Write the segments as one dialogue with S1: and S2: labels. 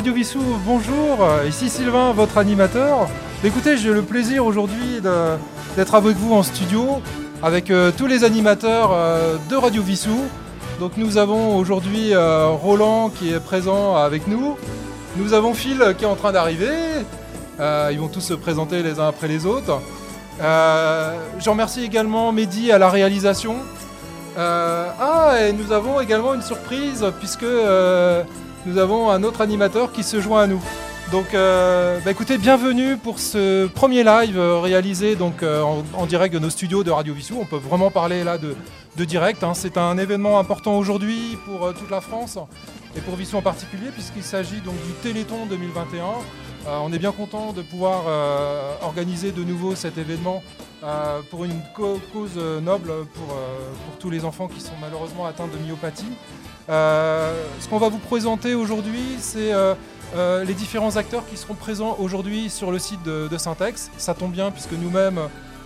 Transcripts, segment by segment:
S1: Radio Vissou, bonjour. Ici Sylvain, votre animateur. Écoutez, j'ai le plaisir aujourd'hui d'être avec vous en studio avec euh, tous les animateurs euh, de Radio Vissou. Donc nous avons aujourd'hui euh, Roland qui est présent avec nous. Nous avons Phil qui est en train d'arriver. Ils vont tous se présenter les uns après les autres. Je remercie également Mehdi à la réalisation. Ah, et nous avons également une surprise puisque nous avons un autre animateur qui se joint à nous. Donc, euh, bah écoutez, bienvenue pour ce premier live euh, réalisé euh, en, direct de nos studios de Radio Vissou. On peut vraiment parler là de, direct. hein. C'est un événement important aujourd'hui pour toute la France et pour Vissou en particulier puisqu'il s'agit du Téléthon 2021. Euh, on est bien content de pouvoir organiser de nouveau cet événement pour une cause noble pour, pour tous les enfants qui sont malheureusement atteints de myopathie. Euh, ce qu'on va vous présenter aujourd'hui, c'est euh, euh, les différents acteurs qui seront présents aujourd'hui sur le site de, de Syntex. Ça tombe bien puisque nous-mêmes,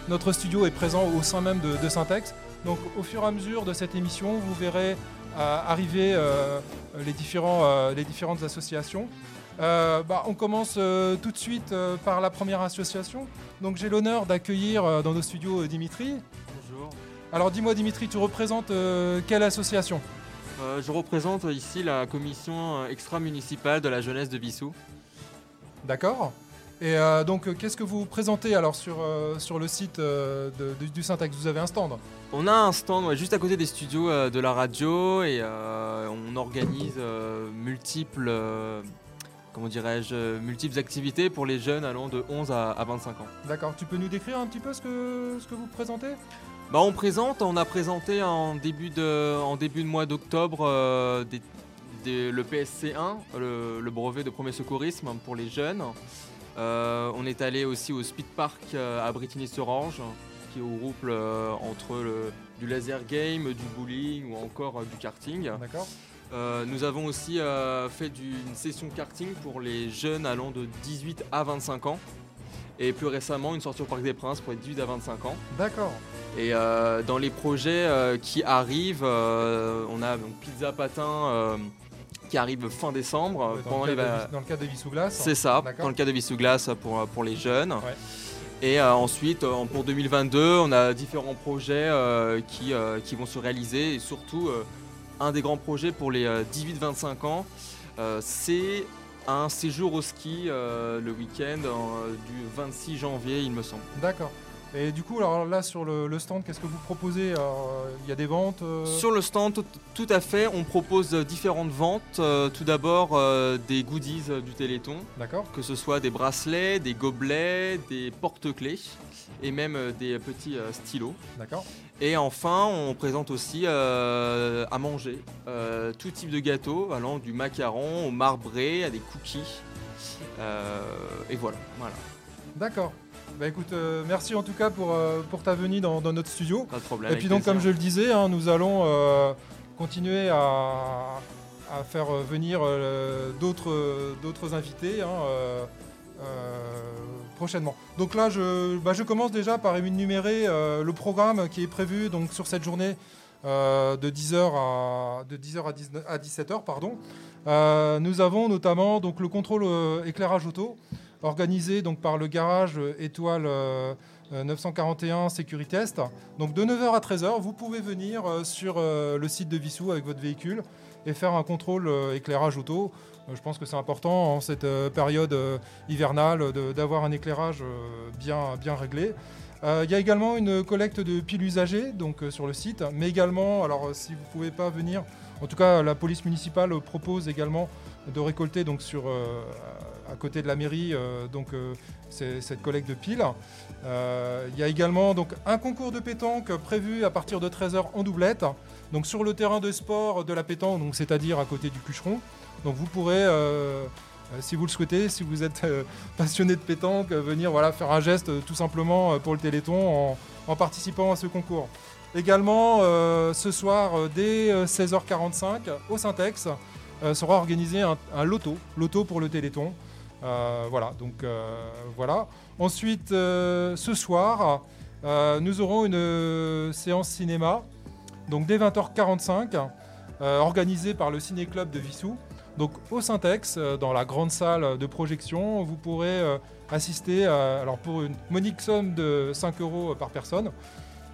S1: notre studio est présent au sein même de, de Syntex. Donc au fur et à mesure de cette émission, vous verrez arriver les, différents, les différentes associations. Euh, bah, on commence euh, tout de suite euh, par la première association. Donc j'ai l'honneur d'accueillir dans nos studios Dimitri.
S2: Bonjour.
S1: Alors dis-moi Dimitri, tu représentes quelle association?
S2: Euh, je représente ici la commission euh, extra-municipale de la jeunesse de Vissou.
S1: D'accord. Et euh, donc, qu'est-ce que vous présentez alors sur, euh, sur le site de- de- du Syntax? Vous avez un stand?
S2: On a un stand ouais, juste à côté des studios de la radio et on organise multiples, comment dirais-je, multiples activités pour les jeunes allant de 11 à, à 25 ans.
S1: D'accord. Tu peux nous décrire un petit peu ce que, ce que vous présentez?
S2: Bah, on présente, on a présenté en début de, en début de mois d'octobre euh, des- des- le PSC1, le, le brevet de premier secourisme pour les jeunes. Euh, on est allé aussi au Speed Park euh, à Brittany-sur-Orge, qui regroupe euh, entre le- du laser game, du bowling ou encore du karting.
S1: D'accord.
S2: Euh, nous avons aussi euh, fait du- une session karting pour les jeunes allant de 18 à 25 ans. Et plus récemment, une sortie au Parc des Princes pour les 18 à 25 ans.
S1: D'accord.
S2: Et euh, dans les projets euh, qui arrivent, euh, on a donc Pizza Patin qui arrive fin décembre.
S1: Dans,
S2: pendant
S1: le
S2: les
S1: cadre de, dans le de Vissou Glace.
S2: C'est ça, dans le cas de Vissou Glace pour, pour les jeunes.
S1: Ouais.
S2: Et ensuite, pour 2022, on a différents projets qui, qui vont se réaliser. Et surtout, un des grands projets pour les euh, 18-25 ans, c'est un séjour au ski euh, le week-end euh, du 26 janvier, il me semble.
S1: D'accord. Et du coup, alors là, sur le, le stand, qu'est-ce que vous proposez? Il y a des ventes euh,
S2: Sur le stand, tout, tout à fait, on propose différentes ventes. Euh, tout d'abord, euh, des goodies du Téléthon,
S1: D'accord.
S2: que ce soit des bracelets, des gobelets, des porte-clés et même des petits stylos.
S1: D'accord.
S2: Et enfin, on présente aussi euh, à manger euh, tout type de gâteaux, allant du macaron au marbré à des cookies. Euh, et voilà, voilà,
S1: D'accord. Bah écoute, euh, merci en tout cas pour, euh, pour ta venue dans, dans notre studio.
S2: pas de problème.
S1: Et puis donc, comme je le disais, hein, nous allons euh, continuer à, à faire venir d'autres d'autres invités hein, Donc là, je, bah, je commence déjà par énumérer euh, le programme qui est prévu donc, sur cette journée euh, de 10h à, de 10h à, 19 à 17h. Pardon. Euh, nous avons notamment donc, le contrôle éclairage auto organisé donc, par le garage étoile 941 Security Test. Donc de 9h à 13h, vous pouvez venir euh, sur euh, le site de Vissou avec votre véhicule et faire un contrôle euh, éclairage auto. Je pense que c'est important en cette période hivernale d'avoir un éclairage bien, bien réglé. Il y a également une collecte de piles usagées donc, sur le site, mais également, alors si vous ne pouvez pas venir, en tout cas la police municipale propose également de récolter donc, sur, à côté de la mairie donc, cette collecte de piles. Euh, Il y a également donc, un concours de pétanque prévu à partir de 13h en doublette, donc sur le terrain de sport de la pétanque, donc c'est-à-dire à côté du Cucheron. Donc vous pourrez euh,
S3: si vous le souhaitez, si vous êtes passionné de pétanque, venir voilà, faire un geste tout simplement pour le Téléthon en, participant à ce concours. Également, ce soir, dès 16h45, au Syntex, sera organisé un, un, loto, loto pour le Téléthon. voilà, donc voilà. Ensuite, ce soir, nous aurons une séance cinéma, donc dès 20h45. Euh, organisé par le Ciné Club de Vissou. Donc au Syntex, euh, dans la grande salle de projection, vous pourrez euh, assister, alors pour une monique somme de 5 euros par personne,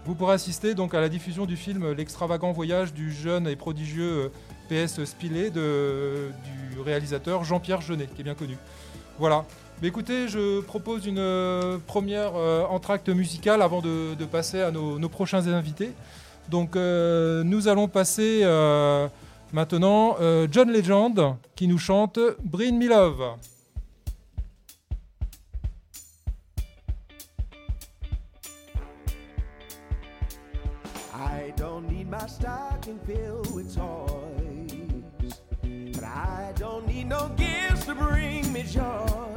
S3: vous pourrez assister donc à la diffusion du film L'extravagant voyage du jeune et prodigieux PS Spillet de, du réalisateur Jean-Pierre Jeunet, qui est bien connu. Voilà. Écoutez, je propose une première entracte musicale avant de, passer à nos prochains invités. Donc euh, nous allons passer euh, maintenant euh, John Legend qui nous chante Bring Me Love. I don't need my stocking filled with toys. But I don't need no gifts to bring me joy.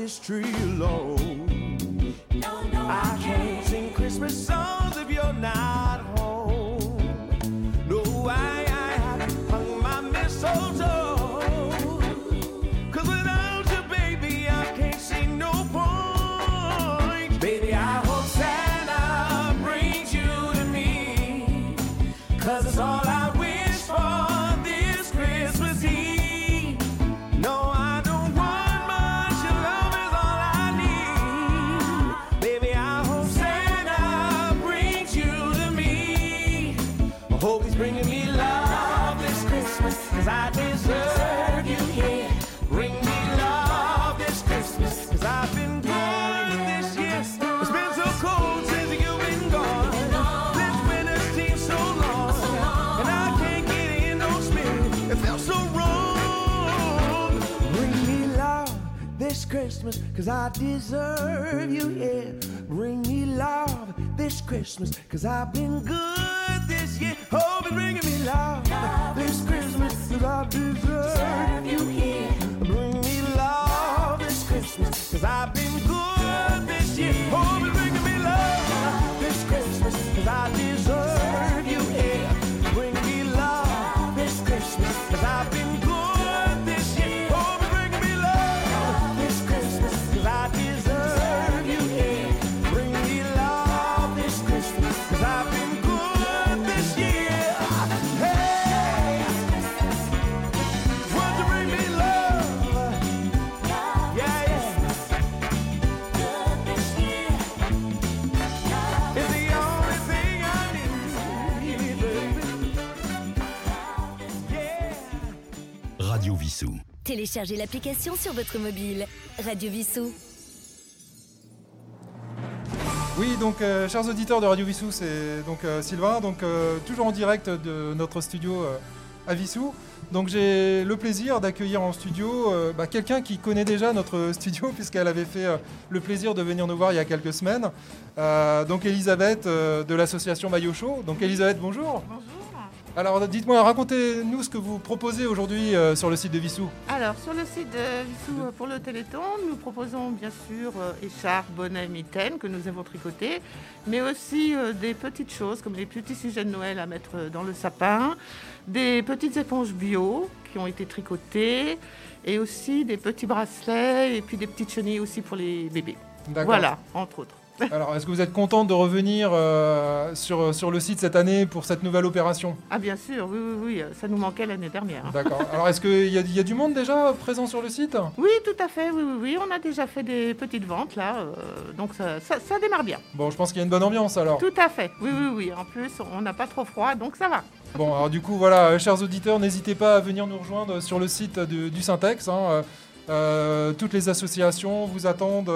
S3: This tree alone. Christmas, cause I deserve you, yeah. Bring me love this Christmas, cause I've been good this year. Oh, be bringing me love, love this Christmas, cause I deserve
S4: Téléchargez l'application sur votre mobile. Radio Vissou.
S3: Oui, donc euh, chers auditeurs de Radio Vissou, c'est donc euh, Sylvain, donc euh, toujours en direct de notre studio à Vissou. Donc j'ai le plaisir d'accueillir en studio bah, quelqu'un qui connaît déjà notre studio puisqu'elle avait fait le plaisir de venir nous voir il y a quelques semaines. donc Elisabeth de l'association Maillot Show. Donc Elisabeth, bonjour.
S5: Bonjour.
S3: Alors dites-moi, racontez-nous ce que vous proposez aujourd'hui euh, sur le site de Vissou.
S5: Alors sur le site de Vissou euh, pour le Téléthon, nous proposons bien sûr euh, écharpes, bonnets, mitaines que nous avons tricotés, mais aussi des petites choses comme les petits sujets de Noël à mettre dans le sapin, des petites éponges bio qui ont été tricotées, et aussi des petits bracelets et puis des petites chenilles aussi pour les bébés. Voilà, entre autres.
S1: Alors, est-ce que vous êtes contente de revenir euh, sur, sur le site cette année pour cette nouvelle opération?
S5: Ah bien sûr, oui, oui, oui, ça nous manquait l'année dernière.
S1: D'accord. Alors, est-ce qu'il y, a- il y a du monde déjà présent sur le site?
S5: Oui, tout à fait, oui, oui, oui, on a déjà fait des petites ventes là, euh, donc ça, ça- ça démarre bien.
S1: Bon, je pense qu'il y a une bonne ambiance alors.
S5: Tout à fait, oui, oui, oui, en plus on n'a pas trop froid, donc ça va.
S1: Bon, alors du coup, voilà, euh, chers auditeurs, n'hésitez pas à venir nous rejoindre sur le site du, du Syntex. hein, euh, euh, toutes les associations vous attendent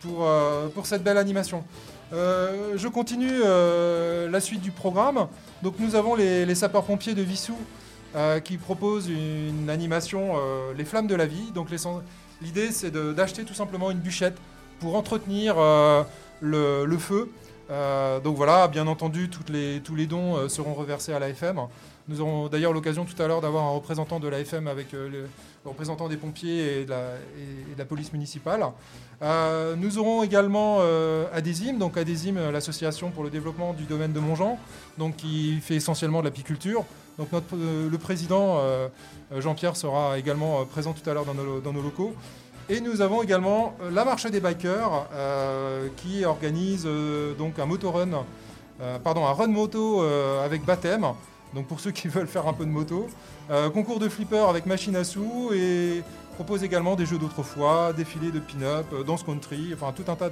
S1: pour, euh, pour cette belle animation. Euh, je continue euh, la suite du programme. Donc nous avons les, sapeurs-pompiers de Vissou qui proposent une animation Les Flammes de la Vie. Donc l'idée c'est d'acheter tout simplement une bûchette pour entretenir le feu. Euh, donc voilà, bien entendu, tous les dons euh, seront reversés à l'AFM. Nous aurons d'ailleurs l'occasion tout à l'heure d'avoir un représentant de l'AFM avec euh, le, représentant des pompiers et de la, police municipale. Nous aurons également Adésim, donc Adésim, euh, l'association pour le développement du domaine de Montjean, donc qui fait essentiellement de l'apiculture. Donc le président Jean-Pierre sera également présent tout à l'heure dans nos locaux. Et nous avons également euh, la marche des bikers euh, qui organise euh, donc un motorun, pardon, un run moto avec baptême. Donc pour ceux qui veulent faire un peu de moto, concours de flipper avec machine à sous et propose également des jeux d'autrefois, défilés de pin-up, danse country, enfin tout un tas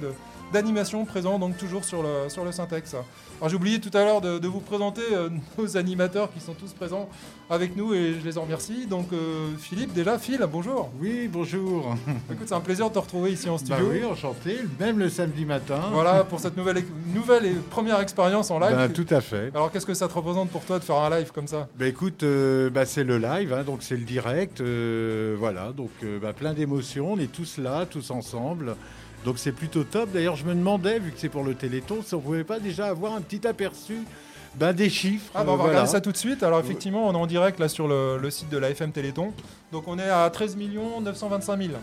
S1: d'animations présents donc toujours sur le, sur le Syntex. Alors j'ai oublié tout à l'heure de, vous présenter nos animateurs qui sont tous présents avec nous et je les en remercie. Donc euh, Philippe déjà, Phil, bonjour.
S6: Oui, bonjour.
S1: Écoute, c'est un plaisir de te retrouver ici en
S6: Bah
S1: studio.
S6: oui, enchanté, même le samedi matin.
S1: Voilà pour cette nouvelle, nouvelle et première expérience en live.
S6: Bah, tout à fait.
S1: Alors qu'est-ce que ça te représente pour toi de faire un live comme ça?
S6: Bah écoute, euh, bah, c'est le live, hein, donc c'est le direct. euh, voilà, donc bah, plein d'émotions. On est tous là, tous ensemble. Donc c'est plutôt top. D'ailleurs, je me demandais, vu que c'est pour le Téléthon, si on pouvait pas déjà avoir un petit aperçu bah, des chiffres.
S1: Ah bah on va
S6: euh, voilà.
S1: regarder ça tout de suite. Alors effectivement, on est en direct là sur le, le site de la FM Téléthon. Donc on est à 13 925 000.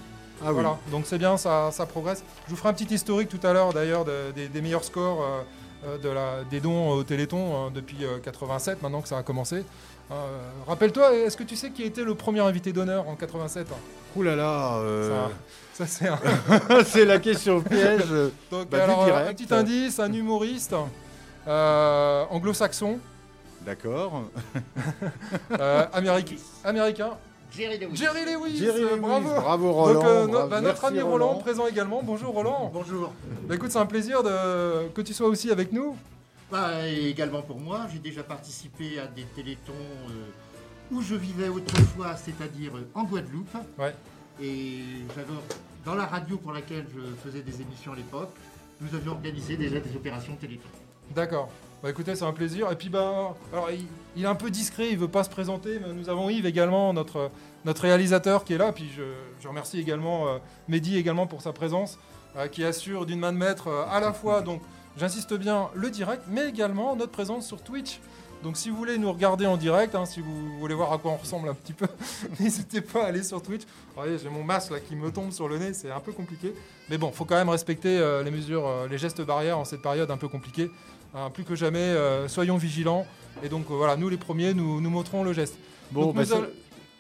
S6: Ah oui.
S1: Voilà, donc c'est bien, ça, ça progresse. Je vous ferai un petit historique tout à l'heure d'ailleurs de- des, des meilleurs scores euh, euh, de la, des dons au Téléthon hein, depuis euh, 87, maintenant que ça a commencé. Euh, Rappelle-toi, est-ce que tu sais qui était le premier invité d'honneur en 87
S6: Ouh là là, euh,
S1: Ça, c'est un...
S6: c'est la question piège.
S1: Donc,
S6: Bah,
S1: alors, un petit indice, un humoriste euh, anglo-saxon,
S6: D'accord.
S1: euh, américain, américain.
S7: Jerry Lewis.
S1: Jerry Lewis,
S6: Jerry
S1: euh,
S6: Lewis,
S1: bravo.
S6: bravo Roland.
S1: Donc, euh, no-
S6: bravo.
S1: bah, notre
S6: Merci,
S1: ami Roland. présent également. Bonjour Roland.
S7: Bonjour.
S1: Bah, écoute, c'est un plaisir de... que tu sois aussi avec nous.
S7: Bah, et également pour moi, j'ai déjà participé à des télétons euh, où je vivais autrefois, c'est-à-dire en Guadeloupe.
S1: Ouais.
S7: Et j'avais, dans la radio pour laquelle je faisais des émissions à l'époque, nous avions organisé déjà des opérations téléton.
S1: D'accord. Bah écoutez, c'est un plaisir. Et puis bah, alors il, est un peu discret, il veut pas se présenter, mais nous avons Yves également, notre, notre réalisateur qui est là. Puis je, je remercie également euh, Mehdi également pour sa présence, euh, qui assure d'une main de maître euh, à la fois, donc j'insiste bien, le direct, mais également notre présence sur Twitch. Donc si vous voulez nous regarder en direct, hein, si vous voulez voir à quoi on ressemble un petit peu, n'hésitez pas à aller sur Twitch. Vous voyez, j'ai mon masque là qui me tombe sur le nez, c'est un peu compliqué. Mais bon, faut quand même respecter les mesures, les gestes barrières en cette période un peu compliquée. Hein, plus que jamais, euh, soyons vigilants. Et donc euh, voilà, nous les premiers, nous, nous montrons le geste.
S6: Bon,
S1: Donc,
S6: bah, ça-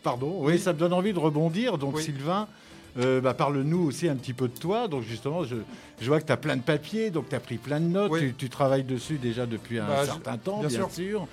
S6: Pardon, oui, ça me donne envie de rebondir. Donc,
S1: Oui.
S6: Sylvain, euh, bah, parle-nous aussi un petit peu de toi. Donc, justement, je, je vois que tu as plein de papiers, donc tu as pris plein de notes.
S1: Oui.
S6: Tu, tu travailles dessus déjà depuis un
S1: Bah, je-
S6: certain temps,
S1: bien
S6: bien,
S1: sûr.
S6: sûr.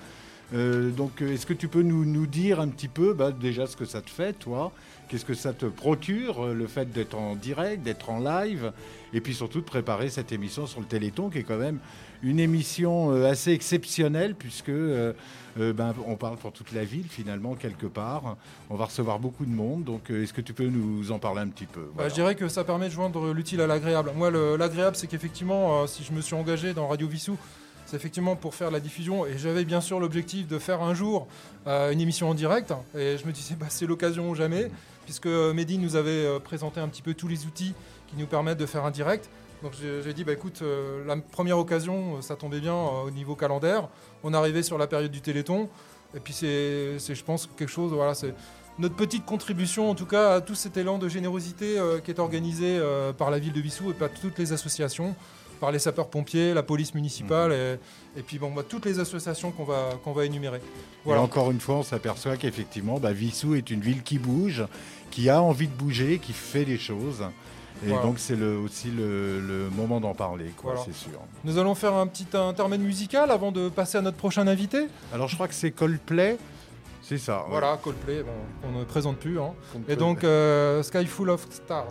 S6: Euh, donc, est-ce que tu peux nous, nous dire un petit peu bah, déjà ce que ça te fait, toi? Qu'est-ce que ça te procure, le fait d'être en direct, d'être en live? Et puis surtout de préparer cette émission sur le Téléthon, qui est quand même une émission euh, assez exceptionnelle, puisque euh, euh, ben, on parle pour toute la ville, finalement, quelque part. On va recevoir beaucoup de monde. Donc, est-ce que tu peux nous en parler un petit peu?
S1: Bah, je dirais que ça permet de joindre l'utile à l'agréable. Moi, le- l'agréable, c'est qu'effectivement, euh, si je me suis engagé dans Radio Vissou, c'est effectivement pour faire la diffusion. Et j'avais bien sûr l'objectif de faire un jour euh, une émission en direct. Et je me disais, bah, c'est l'occasion ou jamais, puisque euh, Mehdi nous avait présenté un petit peu tous les outils qui nous permettent de faire un direct. Donc j'ai dit, bah, écoute, euh, la première occasion, euh, ça tombait bien euh, au niveau calendaire. On arrivait sur la période du Téléthon. Et puis c'est, je pense, quelque chose, voilà, c'est notre petite contribution, en tout cas, à tout cet élan de générosité euh, qui est organisé par la ville de Vissou et par toutes les associations, par les sapeurs-pompiers, la police municipale et, et puis bon, bah, toutes les associations qu'on va, qu'on va énumérer.
S6: Et
S1: Voilà.
S6: encore une fois, on s'aperçoit qu'effectivement, bah, Vissou est une ville qui bouge, qui a envie de bouger, qui fait des choses. Et
S1: Voilà.
S6: donc c'est le, aussi le, le moment d'en parler, quoi,
S1: Voilà.
S6: c'est sûr.
S1: Nous allons faire un petit intermède musical avant de passer à notre prochain invité.
S6: Alors je crois que c'est Coldplay, c'est ça. ouais.
S1: Voilà, Coldplay, bon, on ne présente plus. hein. Et donc, euh, Sky Full of Stars.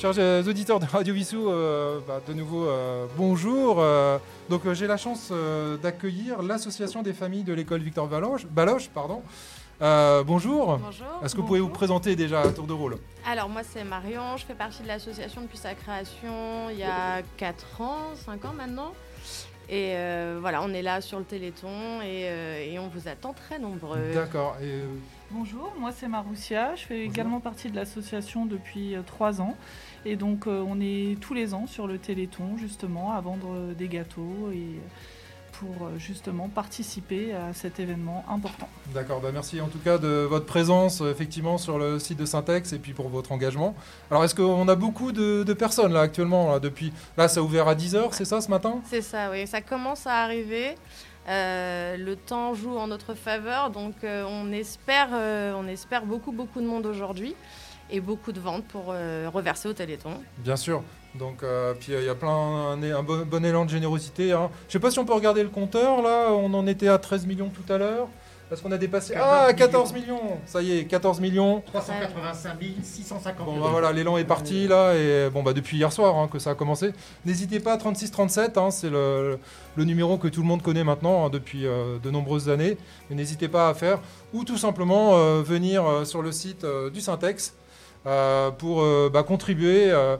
S1: Chers euh, auditeurs de Radio Vissou, euh, bah, de nouveau euh, bonjour. Euh, donc euh, j'ai la chance euh, d'accueillir l'association des familles de l'école Victor Baloche. Baloche pardon. Euh, bonjour.
S8: Bonjour.
S1: Est-ce que vous pouvez vous présenter déjà à tour de rôle?
S8: Alors moi c'est Marion, je fais partie de l'association depuis sa création il y a 4 ans, 5 ans maintenant. Et euh, voilà, on est là sur le Téléthon et, euh, et on vous attend très nombreux.
S1: D'accord. Et, euh,
S9: Bonjour, moi c'est Maroussia, je fais
S1: Bonjour.
S9: également partie de l'association depuis euh, trois ans. Et donc euh, on est tous les ans sur le Téléthon justement à vendre euh, des gâteaux et euh, pour justement participer à cet événement important.
S1: D'accord, bah merci en tout cas de votre présence effectivement sur le site de Syntex et puis pour votre engagement. Alors est-ce qu'on a beaucoup de, de personnes là actuellement là, depuis Là ça a ouvert à 10h, c'est ça ce matin?
S8: C'est ça, oui, ça commence à arriver. Euh, le temps joue en notre faveur, donc euh, on, espère, euh, on espère beaucoup, beaucoup de monde aujourd'hui et beaucoup de ventes pour euh, reverser au Téléthon.
S1: Bien sûr. Donc euh, puis euh, il y a plein un, un bon, bon élan de générosité. Hein. Je sais pas si on peut regarder le compteur là, on en était à 13 millions tout à l'heure. Est-ce qu'on a dépassé
S7: 14
S1: Ah
S7: millions.
S1: 14 millions Ça y est, 14 millions.
S7: 385 650
S1: Bon bah voilà, l'élan est parti là et bon bah depuis hier soir hein, que ça a commencé. N'hésitez pas 36 37 hein, c'est le, le numéro que tout le monde connaît maintenant hein, depuis euh, de nombreuses années. Mais n'hésitez pas à faire ou tout simplement euh, venir euh, sur le site euh, du Syntex euh, pour euh, bah, contribuer euh,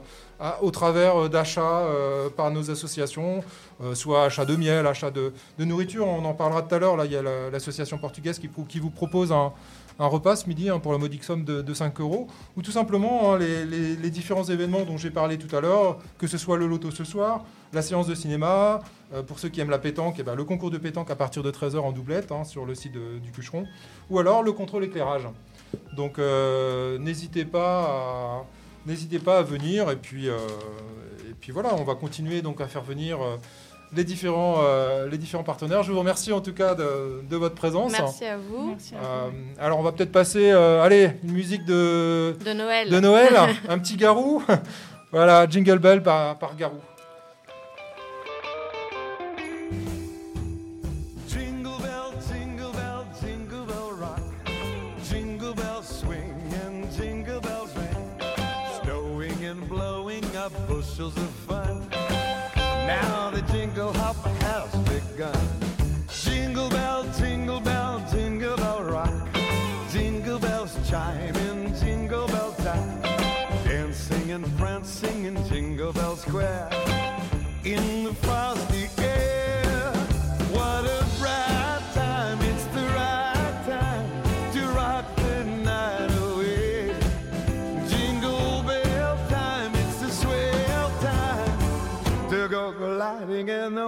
S1: au travers euh, d'achats euh, par nos associations, euh, soit achat de miel, achat de, nourriture. On en parlera tout à l'heure. Là, il y a la- l'association portugaise qui, vous propose un, repas ce midi hein, pour la modique somme de, de 5 euros, ou tout simplement hein, les, différents événements dont j'ai parlé tout à l'heure, que ce soit le loto ce soir, la séance de cinéma, euh, pour ceux qui aiment la pétanque, eh ben, le concours de pétanque à partir de 13h en doublette hein, sur le site du Cucheron, ou alors le contrôle éclairage. Donc euh, n'hésitez pas à... N'hésitez pas à venir et puis, euh, et puis voilà, on va continuer donc à faire venir euh, les différents, euh, les différents partenaires. Je vous remercie en tout cas de, de votre présence.
S8: Merci à vous.
S9: Merci à
S1: Euh,
S9: vous.
S1: alors on va peut-être passer, euh, allez, une musique de,
S8: De Noël.
S1: de Noël, un petit Garou. voilà, Jingle Bell par, par Garou.
S3: Fun. Now the jingle hop has begun.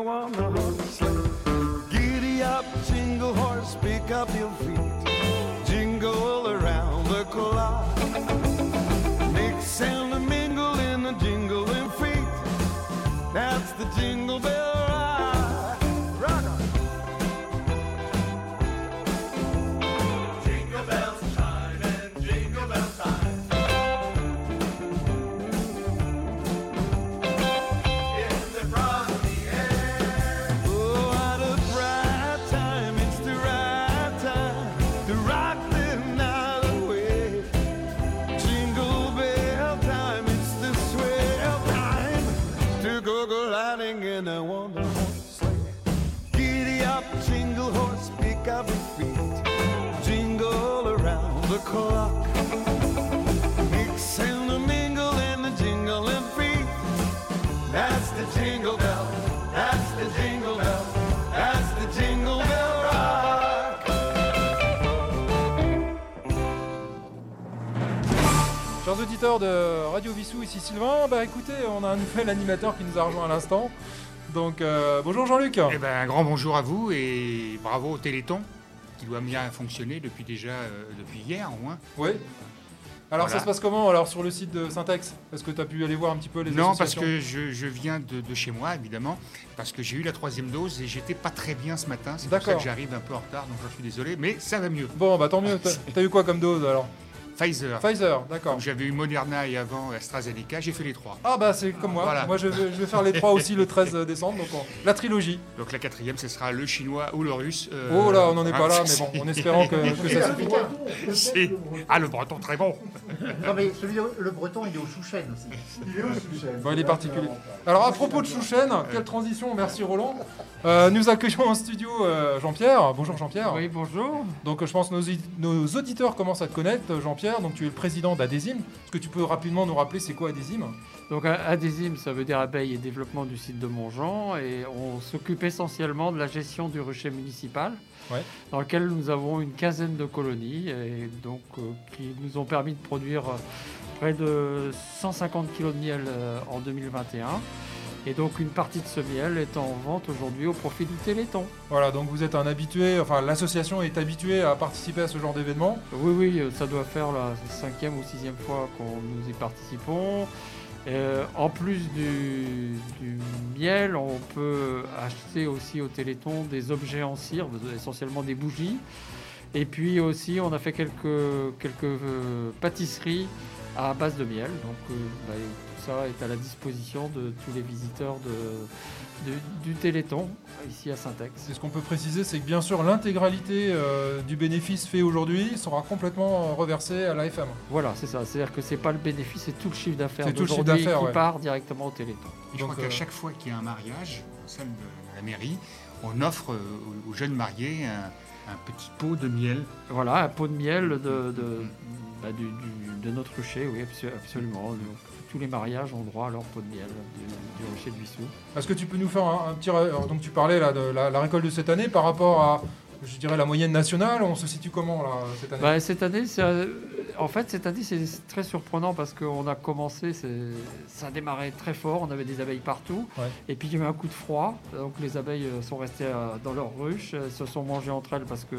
S3: wall? The clock. Mix and the mingle and the jingling feet. That's the jingle bell. That's the jingle bell. That's the jingle bell rock.
S1: Chers auditeurs de Radio Vissou, ici Sylvain. Bah écoutez, on a un nouvel animateur qui nous a rejoint à l'instant. Donc euh, bonjour Jean-Luc.
S10: Eh ben, un grand bonjour à vous et bravo au Téléthon qui doit bien fonctionner depuis déjà euh, depuis hier au moins.
S1: Oui. Alors
S10: Voilà.
S1: ça se passe comment alors sur le site de Syntex? Est-ce que tu as pu aller voir un petit peu les
S10: Non, parce que je, je viens de, de chez moi évidemment, parce que j'ai eu la troisième dose et j'étais pas très bien ce matin. C'est pour ça que j'arrive un peu en retard, donc je suis désolé, mais ça va mieux.
S1: Bon bah tant mieux. T'as t'as eu quoi comme dose alors?
S10: Pfizer.
S1: Pfizer, d'accord.
S10: J'avais eu Moderna et avant AstraZeneca, j'ai fait les trois.
S1: Ah bah c'est comme moi.
S10: Voilà.
S1: Moi je vais, je vais faire les trois aussi le 13 décembre. Donc on- la trilogie.
S10: Donc la quatrième, ce sera le chinois ou le russe. euh,
S1: Oh là, on n'en est
S10: hein,
S1: pas là, mais bon, en espérant que, que ça suffit.
S10: C'est- Ah, le breton, très bon.
S7: Non mais celui le breton il est au Chouchen aussi.
S1: Bon, il est particulier. Alors à propos de Chouchen, quelle transition, merci Roland. Euh, nous accueillons en studio euh, Jean-Pierre. Bonjour Jean-Pierre.
S11: Oui, bonjour.
S1: Donc je pense que nos, nos auditeurs commencent à te connaître, euh, Donc tu es le président d'Adésim. Est-ce que tu peux rapidement nous rappeler c'est quoi Adésim
S11: Donc Adésim, ça veut dire abeille et développement du site de Montjean. Et on s'occupe essentiellement de la gestion du rucher municipal,
S1: Ouais.
S11: dans lequel nous avons une quinzaine de colonies, et donc, euh, qui nous ont permis de produire euh, près de 150 kg de miel euh, en 2021. Et donc une partie de ce miel est en vente aujourd'hui au profit du Téléthon.
S1: Voilà, donc vous êtes un habitué, enfin l'association est habituée à participer à ce genre d'événement.
S11: Oui, oui, euh, ça doit faire la cinquième ou sixième fois qu'on nous y participons. Euh, en plus du, du miel, on peut acheter aussi au Téléthon des objets en cire, essentiellement des bougies. Et puis aussi, on a fait quelques, quelques euh, pâtisseries à base de miel. Donc euh, bah, ça est à la disposition de tous les visiteurs de, de- du Téléthon ici à Saint-Ex.
S1: C'est ce qu'on peut préciser, c'est que bien sûr l'intégralité euh, du bénéfice fait aujourd'hui sera complètement euh, reversée à l'AFM.
S11: Voilà, c'est ça. C'est-à-dire que c'est pas le bénéfice, c'est tout le chiffre d'affaires
S1: C'est tout le chiffre
S11: d'aujourd'hui
S1: d'affaires,
S11: qui
S1: ouais.
S11: part directement au Téléthon.
S10: Et je
S1: Donc,
S10: crois qu'à
S1: euh,
S10: chaque fois qu'il y a un mariage, au sein de la mairie, on offre euh, aux- aux jeunes mariés un, un petit pot de miel.
S11: Voilà, un pot de miel de, de, bah, du- du- de notre rucher, oui, abso- absolument. Donc, tous les mariages ont droit à leur pot de miel du, du rucher de Vissou.
S1: Est-ce que tu peux nous faire un, un petit... alors, donc tu parlais là, de la, la récolte de cette année par rapport à, je dirais, la moyenne nationale. On se situe comment là cette année?
S11: Bah, cette année, euh, en fait, cette année, c'est très surprenant parce qu'on a commencé, ça a démarré très fort, on avait des abeilles partout.
S1: Ouais.
S11: Et puis il y a eu un coup de froid, donc les abeilles euh, sont restées euh, dans leur ruche, se sont mangées entre elles parce que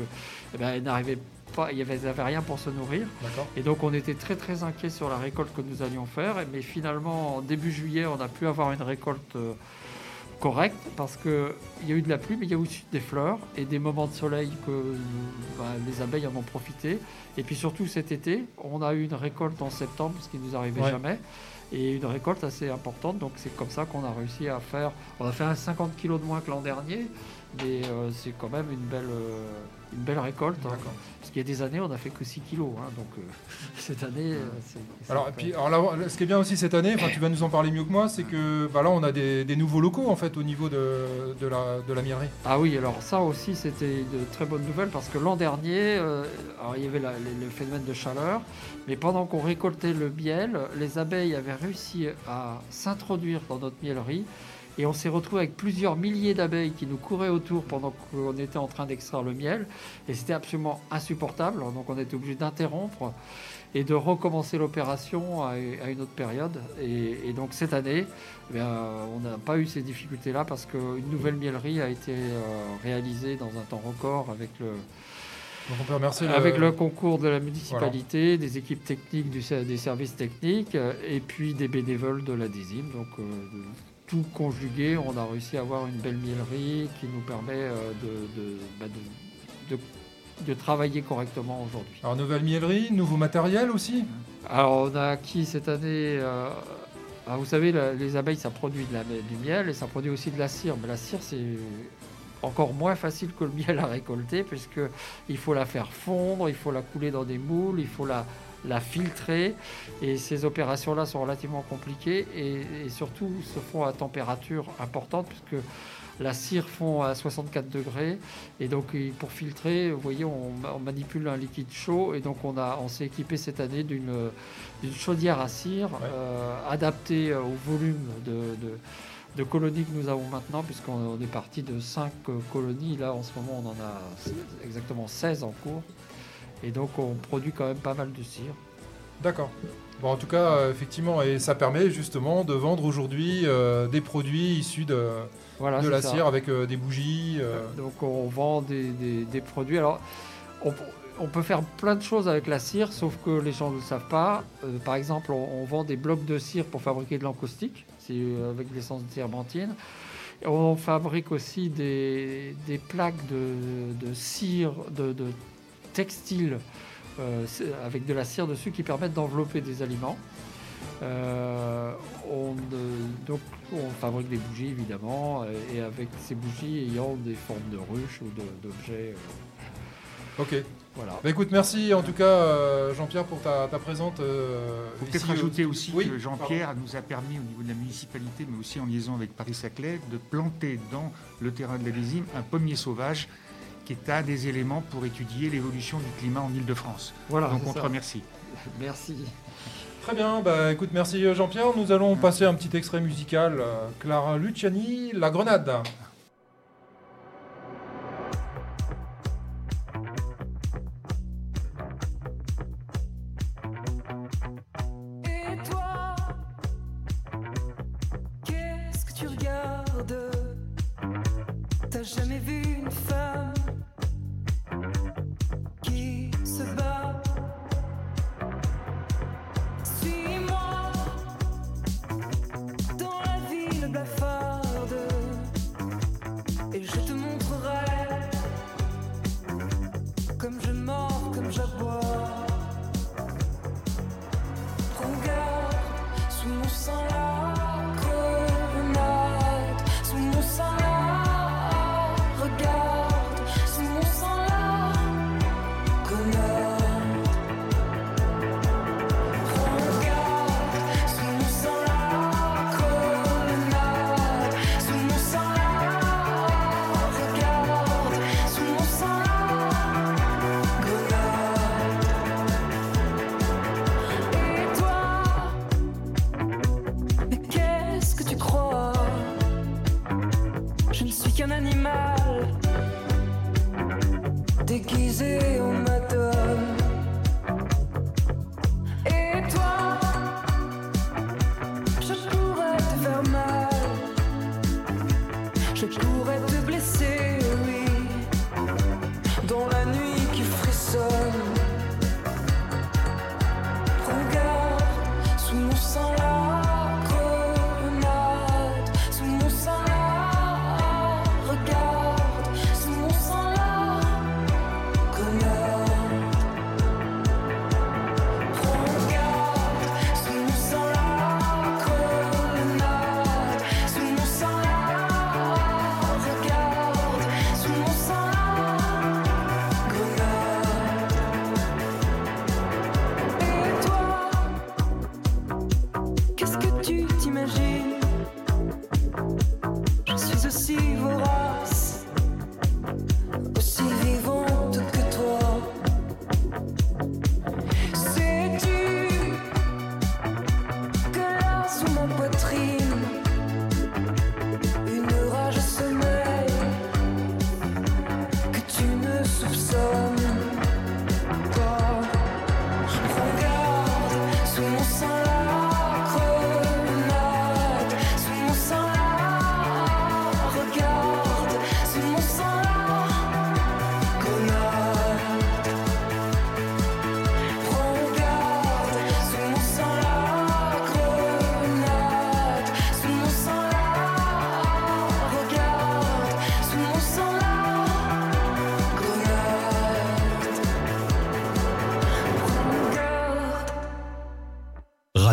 S11: eh ben, elles n'arrivaient pas, il y avait, rien pour se nourrir. Et donc on était très très inquiets sur la récolte que nous allions faire. Mais finalement, en début juillet, on a pu avoir une récolte euh, correct parce qu'il y a eu de la pluie, mais il y a aussi des fleurs et des moments de soleil que euh, bah, les abeilles en ont profité. Et puis surtout cet été, on a eu une récolte en septembre, ce qui nous arrivait
S1: Ouais.
S11: jamais, et une récolte assez importante. Donc c'est comme ça qu'on a réussi à faire. On a fait un 50 kg de moins que l'an dernier, mais euh, c'est quand même une belle, euh, une belle récolte. hein. Parce qu'il y a des années, on n'a fait que 6 kg. donc euh, cette année, euh, c'est.
S1: Alors, et puis, alors là, ce qui est bien aussi cette année, enfin, tu vas nous en parler mieux que moi, c'est que bah, là, on a des, des nouveaux locaux en fait au niveau de, de la, de la.
S11: Ah oui, alors ça aussi c'était de très bonnes nouvelles parce que l'an dernier, euh, alors, il y avait la- le, le phénomène de chaleur, mais pendant qu'on récoltait le miel, les abeilles avaient réussi à s'introduire dans notre mielerie et on s'est retrouvé avec plusieurs milliers d'abeilles qui nous couraient autour pendant qu'on était en train d'extraire le miel et c'était absolument insupportable, donc on était obligé d'interrompre et de recommencer l'opération à, une autre période. Et, et donc cette année, eh bien, on n'a pas eu ces difficultés-là parce qu'une nouvelle mielerie a été euh, réalisée dans un temps record avec le,
S1: Donc on peut remercier le-
S11: avec le concours de la municipalité, des équipes techniques, du, des services techniques et puis des bénévoles de la DISIM. Donc euh, de- tout conjugué, on a réussi à avoir une belle mielerie qui nous permet euh, de, de- bah, de- de- de travailler correctement aujourd'hui.
S1: Alors, nouvelle mielerie, nouveau matériel aussi?
S11: Alors, on a acquis cette année. euh, ah, vous savez, la- les abeilles, ça produit de la- du miel et ça produit aussi de la cire. Mais la cire, c'est encore moins facile que le miel à récolter, puisque il faut la faire fondre, il faut la couler dans des moules, il faut la, la filtrer. Et ces opérations-là sont relativement compliquées et, et surtout se font à température importante, puisque la cire fond à 64 degrés. Et donc, pour filtrer, vous voyez, on, on manipule un liquide chaud. Et donc, on, a, on s'est équipé cette année d'une, chaudière à cire euh, adaptée au volume de, de- de colonies que nous avons maintenant, puisqu'on on est parti de 5 colonies. Là, en ce moment, on en a exactement 16 en cours. Et donc, on produit quand même pas mal de cire.
S1: D'accord. Bon, en tout cas, euh, effectivement, et ça permet justement de vendre aujourd'hui euh, des produits issus de,
S11: Voilà,
S1: de
S11: c'est
S1: la
S11: ça.
S1: cire avec euh, des bougies.
S11: Donc on vend des, des- des produits. Alors on, on peut faire plein de choses avec la cire, sauf que les gens ne le savent pas. Par exemple, on, on vend des blocs de cire pour fabriquer de l'encaustique, c'est avec l'essence de terbentine. Et On fabrique aussi des, des plaques de, de cire, de, de textile euh, avec de la cire dessus qui permettent d'envelopper des aliments. Euh, on, euh, donc, on fabrique des bougies évidemment, et avec ces bougies ayant des formes de ruches ou d'objets. euh,
S1: Ok.
S11: Voilà.
S1: Bah, écoute, merci en tout cas, euh, Jean-Pierre, pour ta, ta présente. euh,
S10: faut peut-être ajouter aussi
S1: Oui,
S10: que Jean-Pierre nous a permis au niveau de la municipalité, mais aussi en liaison avec Paris-Saclay, de planter dans le terrain de la Désime un pommier sauvage qui est un des éléments pour étudier l'évolution du climat en Ile-de-France.
S11: Voilà,
S10: Donc on te remercie.
S11: Merci.
S1: Très bien, bah écoute, merci Jean-Pierre. Nous allons passer un petit extrait musical. euh, Clara Luciani, La Grenade.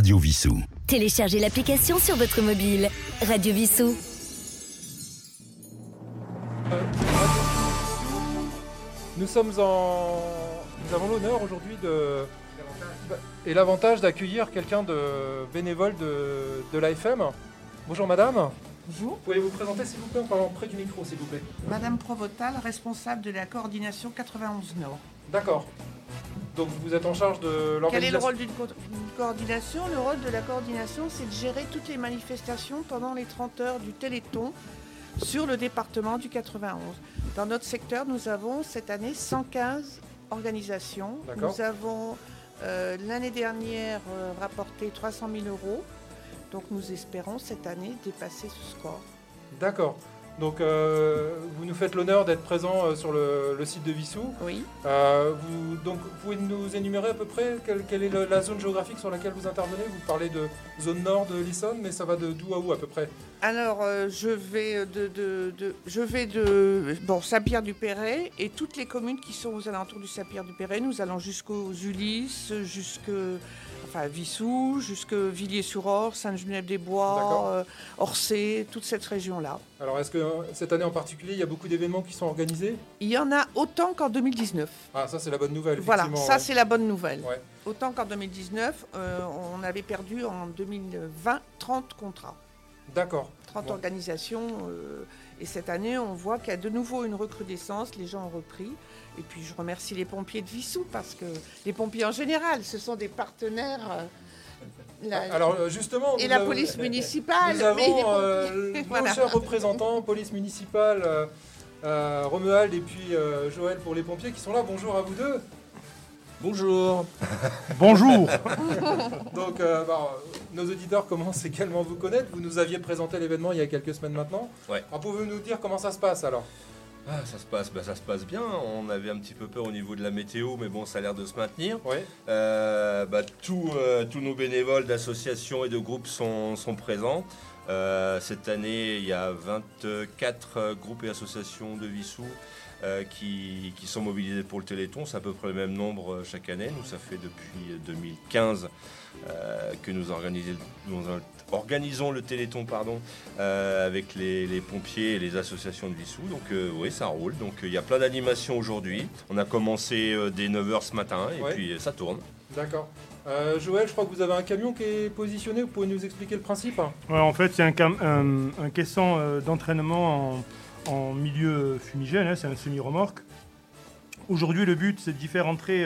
S12: Radio Vissou.
S4: Téléchargez l'application sur votre mobile. Radio Vissou.
S1: Nous sommes en. Nous avons l'honneur aujourd'hui de. Et l'avantage d'accueillir quelqu'un de bénévole de, de l'AFM. Bonjour madame.
S13: Bonjour.
S1: Pouvez vous présenter s'il vous plaît en parlant près du micro s'il vous plaît?
S13: Madame Provotal, responsable de la coordination 91 Nord.
S1: D'accord. Donc vous êtes en charge de l'organisation.
S13: Quel est le rôle d'une co- d'une coordination? Le rôle de la coordination, c'est de gérer toutes les manifestations pendant les 30 heures du Téléthon sur le département du 91. Dans notre secteur, nous avons cette année 115 organisations. Nous avons euh, l'année dernière euh, rapporté 300 000 euros. Donc nous espérons cette année dépasser ce score.
S1: D'accord. Donc euh, vous nous faites l'honneur d'être présent euh, sur le, le site de Vissou.
S13: Oui.
S1: Euh, vous, donc vous pouvez nous énumérer à peu près quelle, quelle est le- la zone géographique sur laquelle vous intervenez? Vous parlez de zone nord de l'Issonne, mais ça va de d'où à où à peu près?
S13: Alors, euh, je vais de, de- de- je vais de bon, Saint-Pierre-du-Perret et toutes les communes qui sont aux alentours du Saint-Pierre-du-Perret. Nous allons jusqu'aux Ulysses, jusque enfin, Vissou, jusque Villiers-sur-Orge, Sainte-Geneviève-des-Bois, euh, Orsay, toute cette région-là.
S1: Alors est-ce que euh, cette année en particulier, il y a beaucoup d'événements qui sont organisés?
S13: Il y en a autant qu'en 2019.
S1: Ah ça c'est la bonne nouvelle.
S13: Voilà, ça
S1: ouais.
S13: c'est la bonne nouvelle.
S1: Ouais.
S13: Autant qu'en 2019, euh, on avait perdu en 2020 30 contrats.
S1: D'accord.
S13: 30
S1: Bon.
S13: organisations. euh, et cette année, on voit qu'il y a de nouveau une recrudescence. Les gens ont repris. Et puis, je remercie les pompiers de Vissou parce que les pompiers en général, ce sont des partenaires. euh, la-
S1: Alors euh, justement,
S13: et la
S1: avons-
S13: police municipale.
S1: Nous avons
S13: mais les
S1: euh, nos
S13: voilà.
S1: chers représentants, police municipale, euh, euh, Romuald et puis euh, Joël pour les pompiers qui sont là. Bonjour à vous deux.
S14: Bonjour.
S1: Bonjour. Donc, euh, bah, nos auditeurs commencent également à vous connaître. Vous nous aviez présenté l'événement il y a quelques semaines maintenant.
S14: Ouais.
S1: Alors, pouvez-vous nous dire comment ça se passe alors?
S14: Ah, ça se passe, bah, ça se passe bien. On avait un petit peu peur au niveau de la météo, mais bon, ça a l'air de se maintenir. Euh, bah, tous, euh, tous nos bénévoles d'associations et de groupes sont, sont présents. Euh, cette année, il y a 24 euh, groupes et associations de Vissou qui, qui sont mobilisés pour le Téléthon. C'est à peu près le même nombre chaque année. Nous, ça fait depuis 2015 euh, que nous, organisons- nous organisons le Téléthon pardon, euh, avec les, les pompiers et les associations de Vissou. Donc euh, oui, ça roule. Donc euh, il y a plein d'animations aujourd'hui. On a commencé euh, dès 9h ce matin et
S1: Ouais.
S14: puis euh, ça tourne.
S1: D'accord. Euh, Joël, je crois que vous avez un camion qui est positionné. Vous pouvez nous expliquer le principe
S15: Ouais, en fait, c'est un, cam- un- un caisson euh, d'entraînement en, en milieu fumigène, hein, c'est un semi-remorque. Aujourd'hui, le but, c'est d'y faire entrer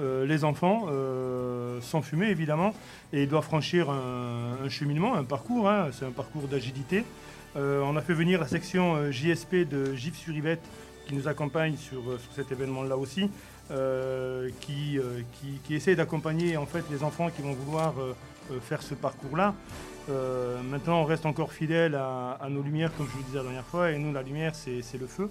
S15: euh, les enfants, euh, sans fumer évidemment, et ils doivent franchir un, cheminement, un parcours, hein, c'est un parcours d'agilité. Euh, on a fait venir la section JSP de Gif-sur-Yvette qui nous accompagne sur, sur cet événement-là aussi, qui, qui, essaie d'accompagner en fait les enfants qui vont vouloir faire ce parcours-là. Maintenant, on reste encore fidèle à, nos lumières, comme je vous le disais la dernière fois, et nous, la lumière, c'est le feu,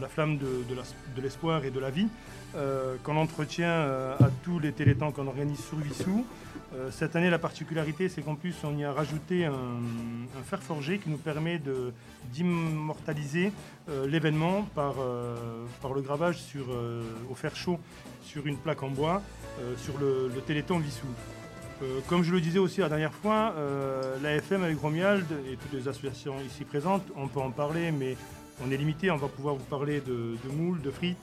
S15: la flamme de, l'espoir et de la vie, euh, qu'on entretient euh, à tous les télétons qu'on organise sur Vissou. Euh, cette année, la particularité, c'est qu'en plus, on y a rajouté un, fer forgé qui nous permet d'immortaliser l'événement par, le gravage au fer chaud sur une plaque en bois sur le, le téléthon Vissou. Comme je le disais aussi la dernière fois, l'AFM avec Romuald et toutes les associations ici présentes, on peut en parler, mais on est limité. On va pouvoir vous parler de, de moules, de frites,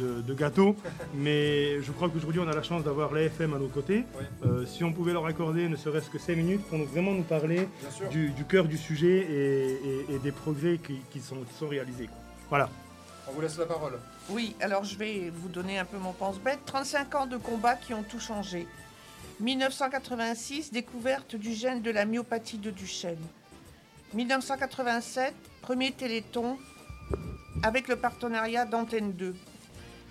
S15: de, de gâteaux. Mais je crois qu'aujourd'hui, on a la chance d'avoir l'AFM à nos côtés. Euh, si on pouvait leur accorder ne serait-ce que 5 minutes pour nous- vraiment nous parler du, du cœur du sujet et, et- et des progrès qui, qui sont, qui sont réalisés. quoi. Voilà.
S1: On vous laisse la parole.
S13: Oui, alors je vais vous donner un peu mon pense-bête. 35 ans de combat qui ont tout changé. 1986, découverte du gène de la myopathie de Duchenne. 1987, premier téléthon avec le partenariat d'Antenne 2.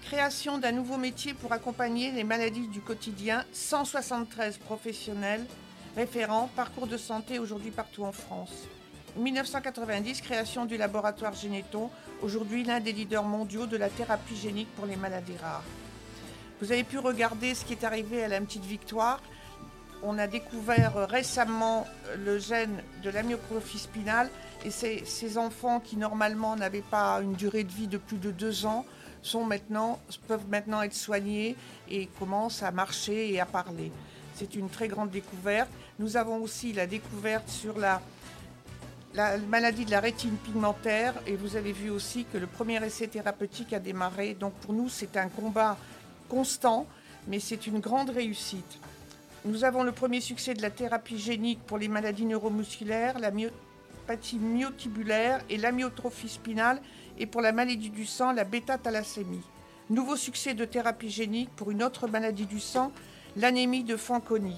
S13: Création d'un nouveau métier pour accompagner les maladies du quotidien. 173 professionnels référents, parcours de santé aujourd'hui partout en France. 1990, création du laboratoire Généton, aujourd'hui l'un des leaders mondiaux de la thérapie génique pour les maladies rares. Vous avez pu regarder ce qui est arrivé à la petite Victoire. On a découvert euh, récemment euh, le gène de l'amyotrophie spinale et ces, enfants qui normalement n'avaient pas une durée de vie de plus de deux ans peuvent maintenant être soignés et commencent à marcher et à parler. C'est une très grande découverte. Nous avons aussi la découverte sur la, la maladie de la rétine pigmentaire et vous avez vu aussi que le premier essai thérapeutique a démarré. Donc pour nous, c'est un combat constant, mais c'est une grande réussite. Nous avons le premier succès de la thérapie génique pour les maladies neuromusculaires, la myopathie myotubulaire et l'amyotrophie spinale et pour la maladie du sang, la bêta-thalassémie. Nouveau succès de thérapie génique pour une autre maladie du sang, l'anémie de Fanconi.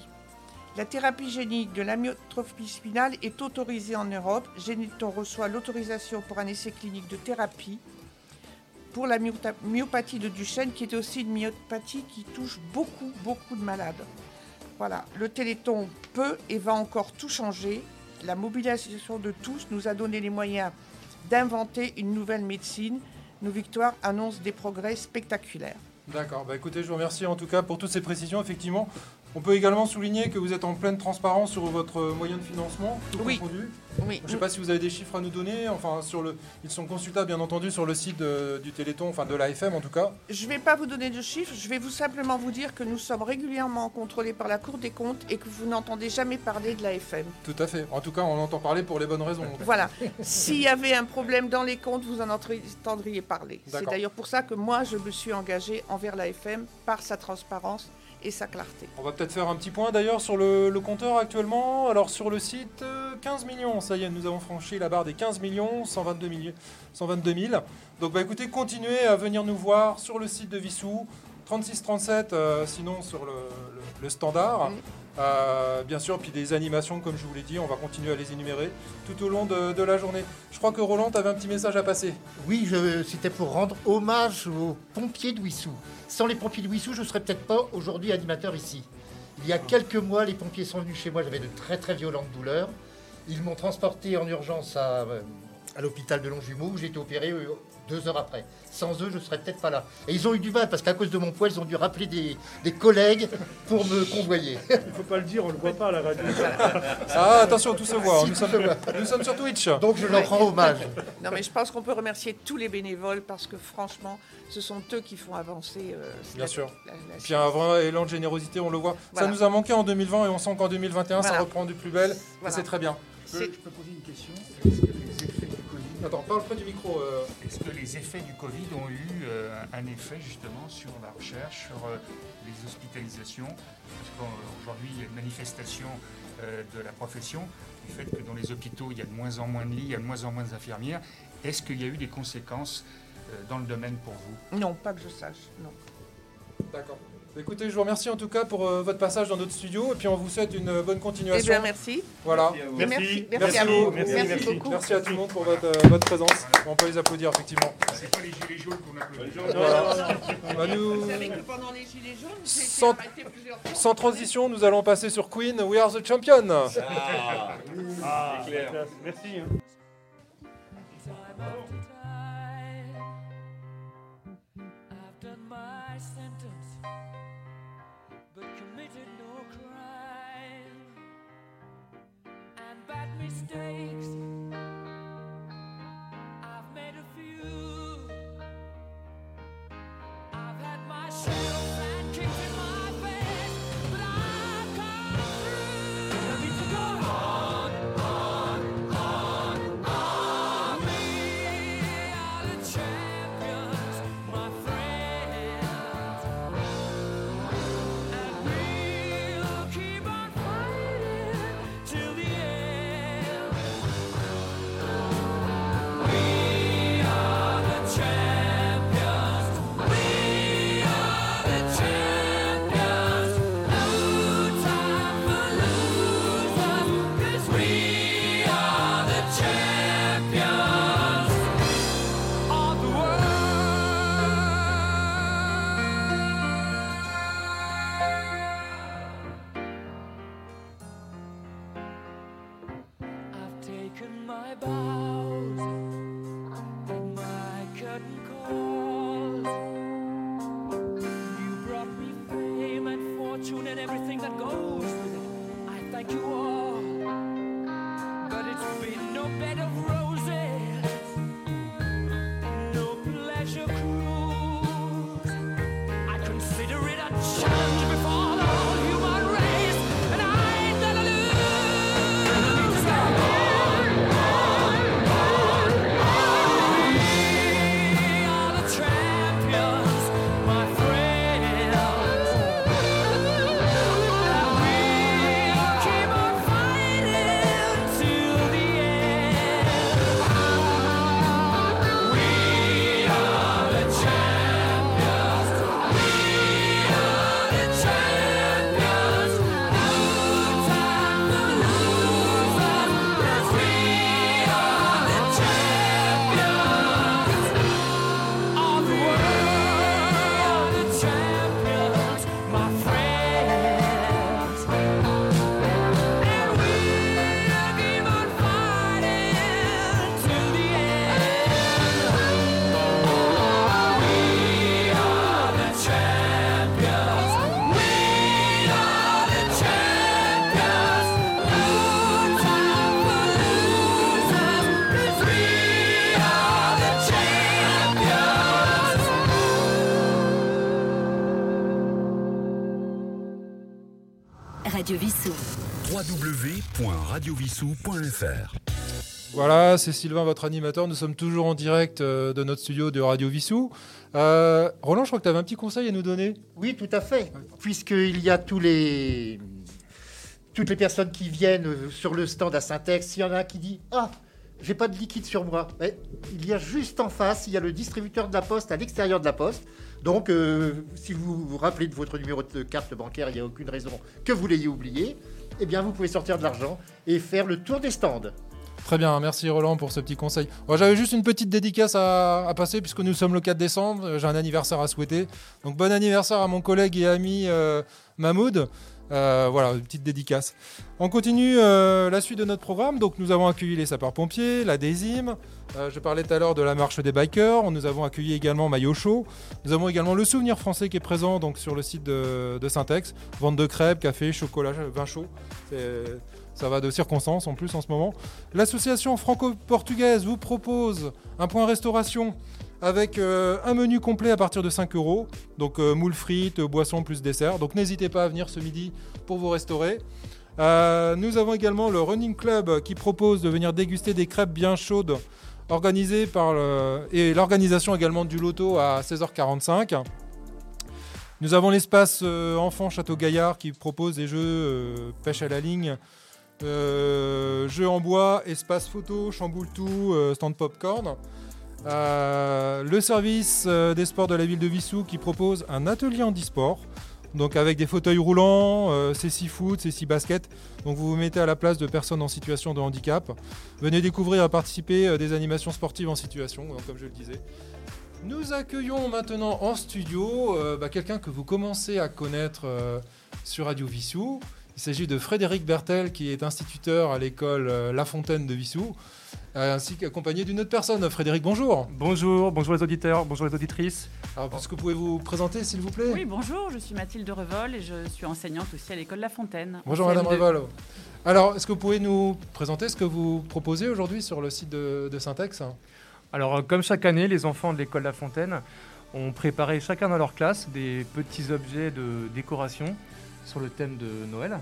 S13: La thérapie génique de l'amyotrophie spinale est autorisée en Europe. Géniton reçoit l'autorisation pour un essai clinique de thérapie pour la myopathie de Duchenne, qui est aussi une myopathie qui touche beaucoup, beaucoup de malades. Voilà, le Téléthon peut et va encore tout changer. La mobilisation de tous nous a donné les moyens d'inventer une nouvelle médecine. Nos victoires annoncent des progrès spectaculaires.
S1: D'accord, bah écoutez, je vous remercie en tout cas pour toutes ces précisions. Effectivement, on peut également souligner que vous êtes en pleine transparence sur votre moyen de financement, tout
S13: Oui.
S1: confondu.
S13: Oui.
S1: Je ne sais pas si vous avez des chiffres à nous donner. Enfin, sur le, ils sont consultables bien entendu sur le site de- du Téléthon, enfin de l'AFM en tout cas.
S13: Je ne vais pas vous donner de chiffres, je vais vous simplement vous dire que nous sommes régulièrement contrôlés par la Cour des comptes et que vous n'entendez jamais parler de l'AFM.
S1: Tout à fait. En tout cas, on entend parler pour les bonnes raisons.
S13: Voilà. S'il y avait un problème dans les comptes, vous en entendriez parler. C'est d'ailleurs pour ça que moi, je me suis engagée envers l'AFM par sa transparence et sa clarté.
S1: On va peut-être faire un petit point d'ailleurs sur le, le compteur actuellement. Alors sur le site, euh, 15 millions, ça y est, nous avons franchi la barre des 15 millions, 122 000. 122 000. Donc bah écoutez, continuez à venir nous voir sur le site de Vissou, 3637 euh, sinon sur le, le- le standard. Euh, bien sûr, puis des animations comme je vous l'ai dit, on va continuer à les énumérer tout au long de, la journée. Je crois que Roland, tu avais un petit message à passer.
S7: Oui, c'était pour rendre hommage aux pompiers de Wissou. Sans les pompiers de Wissou, je ne serais peut-être pas aujourd'hui animateur ici. Il y a quelques mois, les pompiers sont venus chez moi, j'avais de très très violentes douleurs. Ils m'ont transporté en urgence à, euh, à l'hôpital de Longjumeau où j'ai été opéré euh, deux heures après. Sans eux, je ne serais peut-être pas là. Et ils ont eu du mal parce qu'à cause de mon poids, ils ont dû rappeler des, des collègues pour me convoyer.
S16: Il ne faut pas le dire, on ne le voit pas à la radio.
S1: Ah, attention, tout se voit.
S7: Si,
S1: Nous
S7: tout
S1: sommes,
S7: se voit.
S1: nous sommes sur Twitch.
S7: Donc je leur rends hommage.
S13: Non, mais je pense qu'on peut remercier tous les bénévoles parce que franchement, ce sont eux qui font avancer. euh,
S1: Bien
S13: la-
S1: sûr.
S13: la- la
S1: Puis un vrai élan de générosité, on le voit.
S13: Voilà.
S1: Ça nous a manqué en 2020 et on sent qu'en 2021, ça reprend du plus belle.
S13: Voilà.
S1: c'est très bien.
S10: Je peux, je peux poser une question
S1: Attends, parle près du micro. euh.
S10: Est-ce que les effets du Covid ont eu euh, un effet justement sur la recherche, sur euh, les hospitalisations? Parce qu'aujourd'hui, il y a une manifestation euh, de la profession du fait que dans les hôpitaux, il y a de moins en moins de lits, il y a de moins en moins d'infirmières. Est-ce qu'il y a eu des conséquences euh, dans le domaine pour vous?
S13: Non, pas que je sache. Non.
S1: D'accord. Écoutez, je vous remercie en tout cas pour euh, votre passage dans notre studio et puis on vous souhaite une euh, bonne continuation.
S13: Eh bien, merci.
S1: Voilà.
S13: Merci, merci à vous. Merci, merci beaucoup.
S1: Merci à tout le monde pour votre, euh, votre présence. On peut les applaudir effectivement.
S10: C'est pas les gilets jaunes qu'on applaudit.
S1: Voilà. Bah, nous-
S13: Vous savez que pendant les Gilets jaunes, j'ai
S1: Sans,
S13: plusieurs fois.
S1: sans transition, nous allons passer sur Queen, We Are the Champion.
S16: Ah, classe. Merci. hein.
S4: day.
S12: www.radiovissou.fr
S1: Voilà, c'est Sylvain, votre animateur. Nous sommes toujours en direct euh, de notre studio de Radio Vissou. Euh, Roland, je crois que tu avais un petit conseil à nous donner.
S7: Oui, tout à fait. Puisqu'il y a tous les... toutes les personnes qui viennent euh, sur le stand à Syntex, s'il y en a un qui dit Ah, j'ai pas de liquide sur moi. Mais il y a juste en face, il y a le distributeur de la poste à l'extérieur de la poste. Donc, euh, si vous vous rappelez de votre numéro de carte bancaire, il n'y a aucune raison que vous l'ayez oublié. Eh bien, vous pouvez sortir de l'argent et faire le tour des stands.
S1: Très bien, merci Roland pour ce petit conseil. Moi, J'avais juste une petite dédicace à, passer puisque nous sommes le 4 décembre. Euh, J'ai un anniversaire à souhaiter. Donc bon anniversaire à mon collègue et ami euh, Mahmoud. Euh, voilà, une petite dédicace. On continue la suite de notre programme. Donc nous avons accueilli les sapeurs-pompiers, la DESIM. Euh, je parlais tout à l'heure de la marche des bikers. Nous avons accueilli également Maillot Show. Nous avons également le Souvenir français qui est présent donc, sur le site de, de Syntex. Vente de crêpes, café, chocolat, vin chaud. Ça va de circonstance en plus en ce moment. L'association franco-portugaise vous propose un point restauration avec euh, un menu complet à partir de 5 euros. Donc euh, moules frites, boissons plus dessert. Donc n'hésitez pas à venir ce midi pour vous restaurer. Nous avons également le Running Club qui propose de venir déguster des crêpes bien chaudes organisées par le... et l'organisation également du loto à 16h45. Nous avons l'espace euh, enfant Château Gaillard qui propose des jeux euh, pêche à la ligne, euh, jeux en bois, espace photo, chamboule tout, stand popcorn. Le service des sports de la ville de Vissou qui propose un atelier handisport. Donc avec des fauteuils roulants, euh, c'est six foot, c'est six basket. Donc vous vous mettez à la place de personnes en situation de handicap. Venez découvrir et participer à des animations sportives en situation, donc, comme je le disais. Nous accueillons maintenant en studio euh, bah, quelqu'un que vous commencez à connaître euh, sur Radio Vissou. Il s'agit de Frédéric Bertel, qui est instituteur à l'école euh, La Fontaine de Vissou, euh, ainsi qu'accompagné d'une autre personne. Frédéric, bonjour.
S17: Bonjour, bonjour les auditeurs, bonjour les auditrices.
S1: Alors, est-ce que vous pouvez vous présenter, s'il vous plaît?
S18: Oui, bonjour, je suis Mathilde Revol et je suis enseignante aussi à l'école La Fontaine.
S1: Bonjour Madame
S18: CM2.
S1: Révol. Alors, est-ce que vous pouvez nous présenter ce que vous proposez aujourd'hui sur le site de, de Syntex?
S17: Alors, euh, comme chaque année, les enfants de l'école La Fontaine ont préparé chacun dans leur classe des petits objets de décoration sur le thème de Noël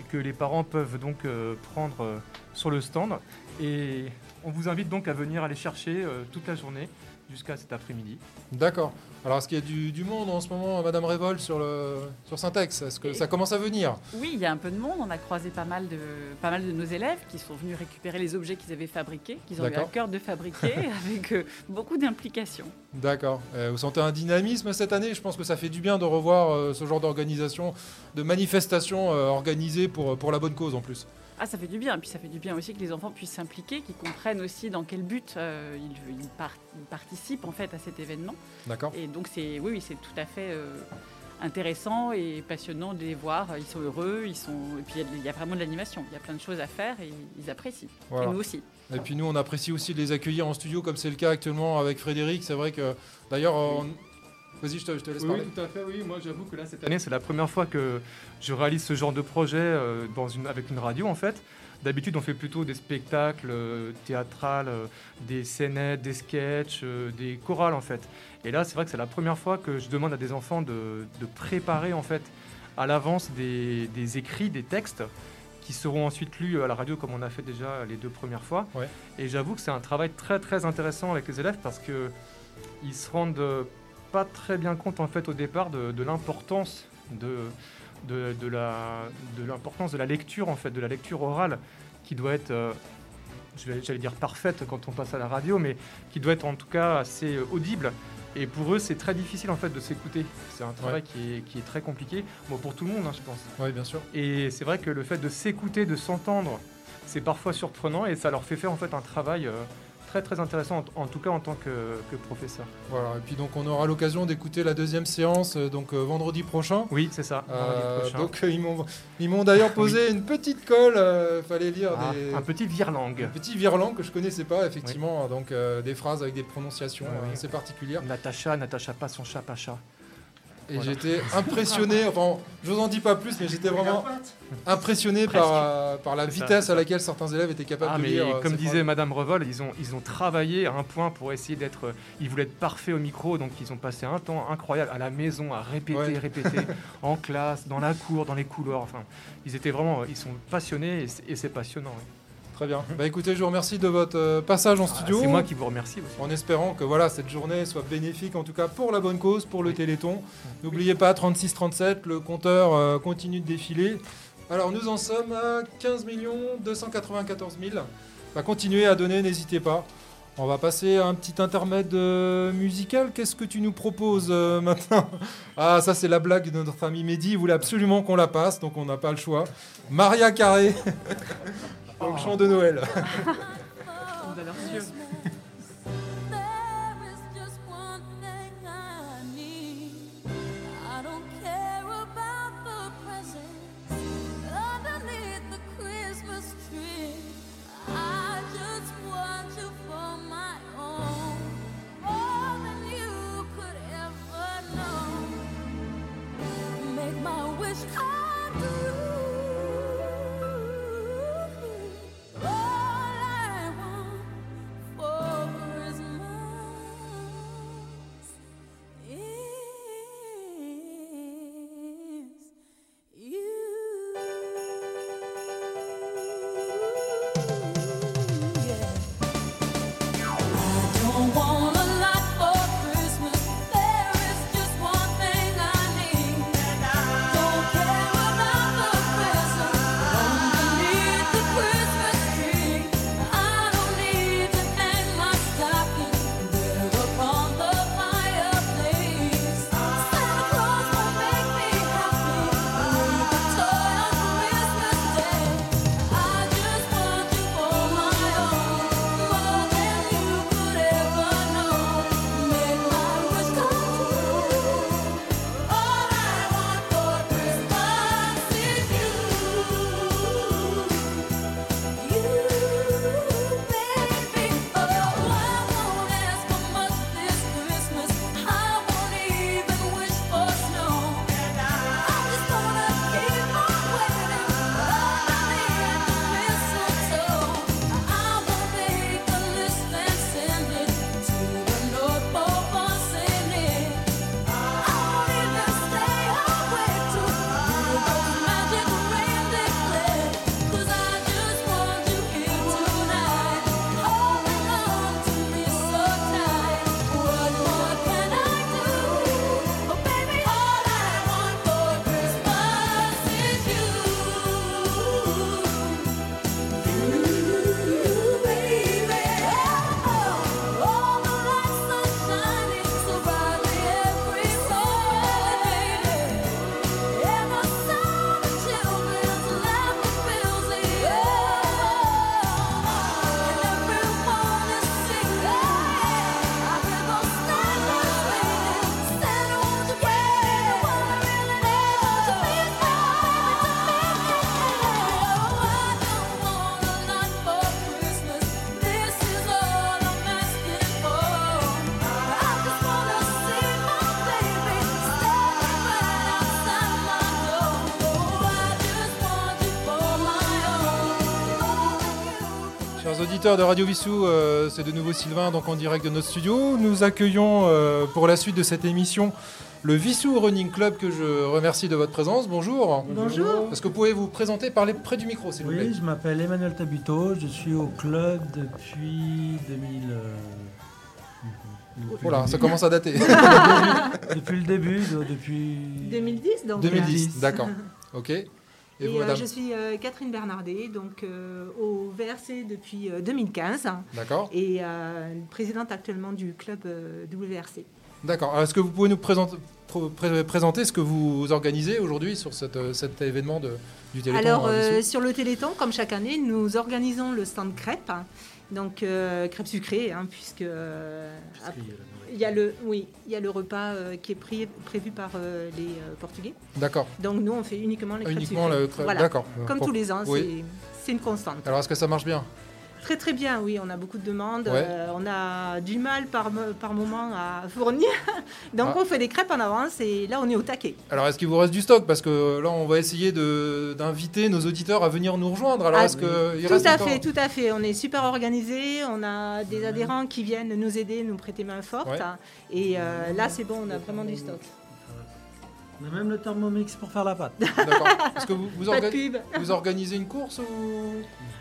S17: et que les parents peuvent donc euh, prendre euh, sur le stand. Et on vous invite donc à venir aller chercher euh, toute la journée jusqu'à cet après-midi.
S1: D'accord. Alors, est-ce qu'il y a du, du monde en ce moment, Madame Révol, sur, le, sur Syntex? Est-ce que ça commence à venir?
S18: Oui, il y a un peu de monde. On a croisé pas mal de, pas mal de nos élèves qui sont venus récupérer les objets qu'ils avaient fabriqués, qu'ils ont eu à cœur de fabriquer, avec euh, beaucoup d'implication.
S1: D'accord. Euh, vous sentez un dynamisme cette année? Je pense que ça fait du bien de revoir euh, ce genre d'organisation, de manifestation euh, organisée pour, pour la bonne cause en plus.
S18: Ah, ça fait du bien. Puis ça fait du bien aussi que les enfants puissent s'impliquer, qu'ils comprennent aussi dans quel but euh, ils, ils par- ils participent en fait à cet événement.
S1: D'accord.
S18: Et donc c'est, oui, oui, c'est tout à fait euh, intéressant et passionnant de les voir. Ils sont heureux, ils sont, et puis il y a- il y, a vraiment de l'animation. Il y a plein de choses à faire et ils apprécient.
S1: Voilà.
S18: Et nous aussi.
S1: Et puis nous, on apprécie aussi de les accueillir en studio, comme c'est le cas actuellement avec Frédéric. C'est vrai que, d'ailleurs, on- vas-y, je te, je te laisse
S17: Oui,
S1: parler.
S17: tout à fait, oui. Moi, j'avoue que là, cette année, c'est la première fois que je réalise ce genre de projet euh, dans une, avec une radio, en fait. D'habitude, on fait plutôt des spectacles euh, théâtrales, euh, des scénettes, des sketchs, euh, des chorales, en fait. Et là, c'est vrai que c'est la première fois que je demande à des enfants de, de préparer, en fait, à l'avance des, des écrits, des textes qui seront ensuite lus à la radio comme on a fait déjà les deux premières fois. Et j'avoue que c'est un travail très très intéressant avec les élèves parce que ils se rendent pas très bien compte en fait au départ de, de l'importance de, de, de la, de l'importance de la lecture en fait, de la lecture orale qui doit être, euh, j'allais dire parfaite quand on passe à la radio, mais qui doit être en tout cas assez euh, audible. Et pour eux, c'est très difficile en fait de s'écouter. C'est un travail
S1: Ouais.
S17: qui, est, qui est très compliqué, bon, pour tout le monde, hein, je pense.
S1: Oui, bien sûr.
S17: Et c'est vrai que le fait de s'écouter, de s'entendre, c'est parfois surprenant et ça leur fait faire en fait un travail euh, très très intéressant, en, en tout cas en tant que, que professeur.
S1: Voilà, et puis donc on aura l'occasion d'écouter la deuxième séance euh, donc euh, vendredi prochain.
S17: Oui, c'est ça.
S1: Euh,
S17: prochain.
S1: donc euh, ils m'ont ils m'ont d'ailleurs posé une petite colle, fallait lire
S17: Ah,
S1: des
S17: un petit virlangue.
S1: un petit virlangue que je connaissais pas effectivement, donc des phrases avec des prononciations
S17: oui.
S1: assez particulières.
S17: Natacha, Natacha pas son chat, pas chat.
S19: Et
S17: Voilà.
S19: j'étais impressionné, enfin, je vous en dis pas plus, mais j'étais vraiment impressionné par, euh, par la
S17: ça.
S19: vitesse à laquelle certains élèves étaient capables
S17: Ah,
S19: de
S17: mais
S19: lire. euh,
S17: comme disait. Madame Revol, ils ont, ils ont travaillé à un point pour essayer d'être. euh, Ils voulaient être parfaits au micro, donc ils ont passé un temps incroyable à la maison à répéter,
S19: Ouais.
S17: répéter, en classe, dans la cour, dans les couloirs. Enfin, ils étaient vraiment. Ils sont passionnés et c'est- passionnant.
S19: Très bien. Bah écoutez, je vous remercie de votre euh, passage en
S17: Ah,
S19: studio.
S17: c'est moi qui vous remercie aussi.
S19: En espérant que voilà, cette journée soit bénéfique, en tout cas pour la bonne cause, pour le Téléthon. N'oubliez pas, 36-37, le compteur euh, continue de défiler. Alors nous en sommes à 15 294 000. Bah, continuez à donner, n'hésitez pas. On va passer à un petit intermède euh, musical. Qu'est-ce que tu nous proposes euh, maintenant? Ah, ça c'est la blague de notre ami Mehdi. Il voulait absolument qu'on la passe, donc on n'a pas le choix. Maria Carré, dans le chant de Noël. auditeurs de Radio Vissou, euh, c'est de nouveau Sylvain, donc en direct de notre studio. Nous accueillons euh, pour la suite de cette émission le Vissou Running Club que je remercie de votre présence. Bonjour.
S20: Bonjour.
S19: Est-ce que vous pouvez vous présenter, parler près du micro, s'il vous plaît?
S20: Oui, je m'appelle Emmanuel Tabuteau, je suis au club depuis 2000. euh, depuis
S19: Voilà,
S20: le
S19: ça commence à dater.
S20: depuis le début, de- depuis.
S21: 2010, donc.
S19: 2010, d'accord. Ok. Et,
S21: Et,
S19: vous,
S21: euh,
S19: madame
S21: je suis euh, Catherine Bernardet, donc euh, au VRC depuis euh, 2015.
S19: D'accord.
S21: Et euh, présidente actuellement du club euh, WRC.
S19: D'accord. Alors, Est-ce que vous pouvez nous présenter, ce que vous organisez aujourd'hui sur cette, cet événement de, du Téléthon
S21: Alors, euh, sur le Téléthon, comme chaque année, nous organisons le stand crêpes. hein. Donc, euh, crêpes sucrées, hein, puisque. euh, il y a le, oui, il y a le repas euh, qui est pris- prévu par euh, les euh, Portugais.
S19: D'accord.
S21: Donc nous, on fait uniquement les crêpes
S19: Uniquement le crêpe-
S21: Voilà.
S19: d'accord.
S21: Comme
S19: Pour-
S21: tous les ans,
S19: oui.
S21: c'est une constante.
S19: Alors, est-ce que ça marche bien?
S21: Très très bien, oui, on a beaucoup de demandes.
S1: Ouais.
S21: euh, on a du mal par, par moment à fournir. Donc
S1: Ah.
S21: on fait des crêpes en avance et là on est au taquet.
S1: Alors, est-ce qu'il vous reste du stock? Parce que là, on va essayer de- d'inviter nos auditeurs à venir nous rejoindre. Alors,
S21: Ah,
S1: est-ce que il
S21: tout
S1: reste
S21: à
S1: encore-
S21: fait, tout à fait. On est super organisé. On a des adhérents qui viennent nous aider, nous prêter main forte.
S1: Ouais.
S21: Et euh, là, c'est bon, on a vraiment du stock.
S20: On a même le thermomix pour faire la pâte.
S1: D'accord. Est-ce que vous, vous,
S21: Pas de
S1: orga-
S21: pub.
S1: vous organisez une course ou?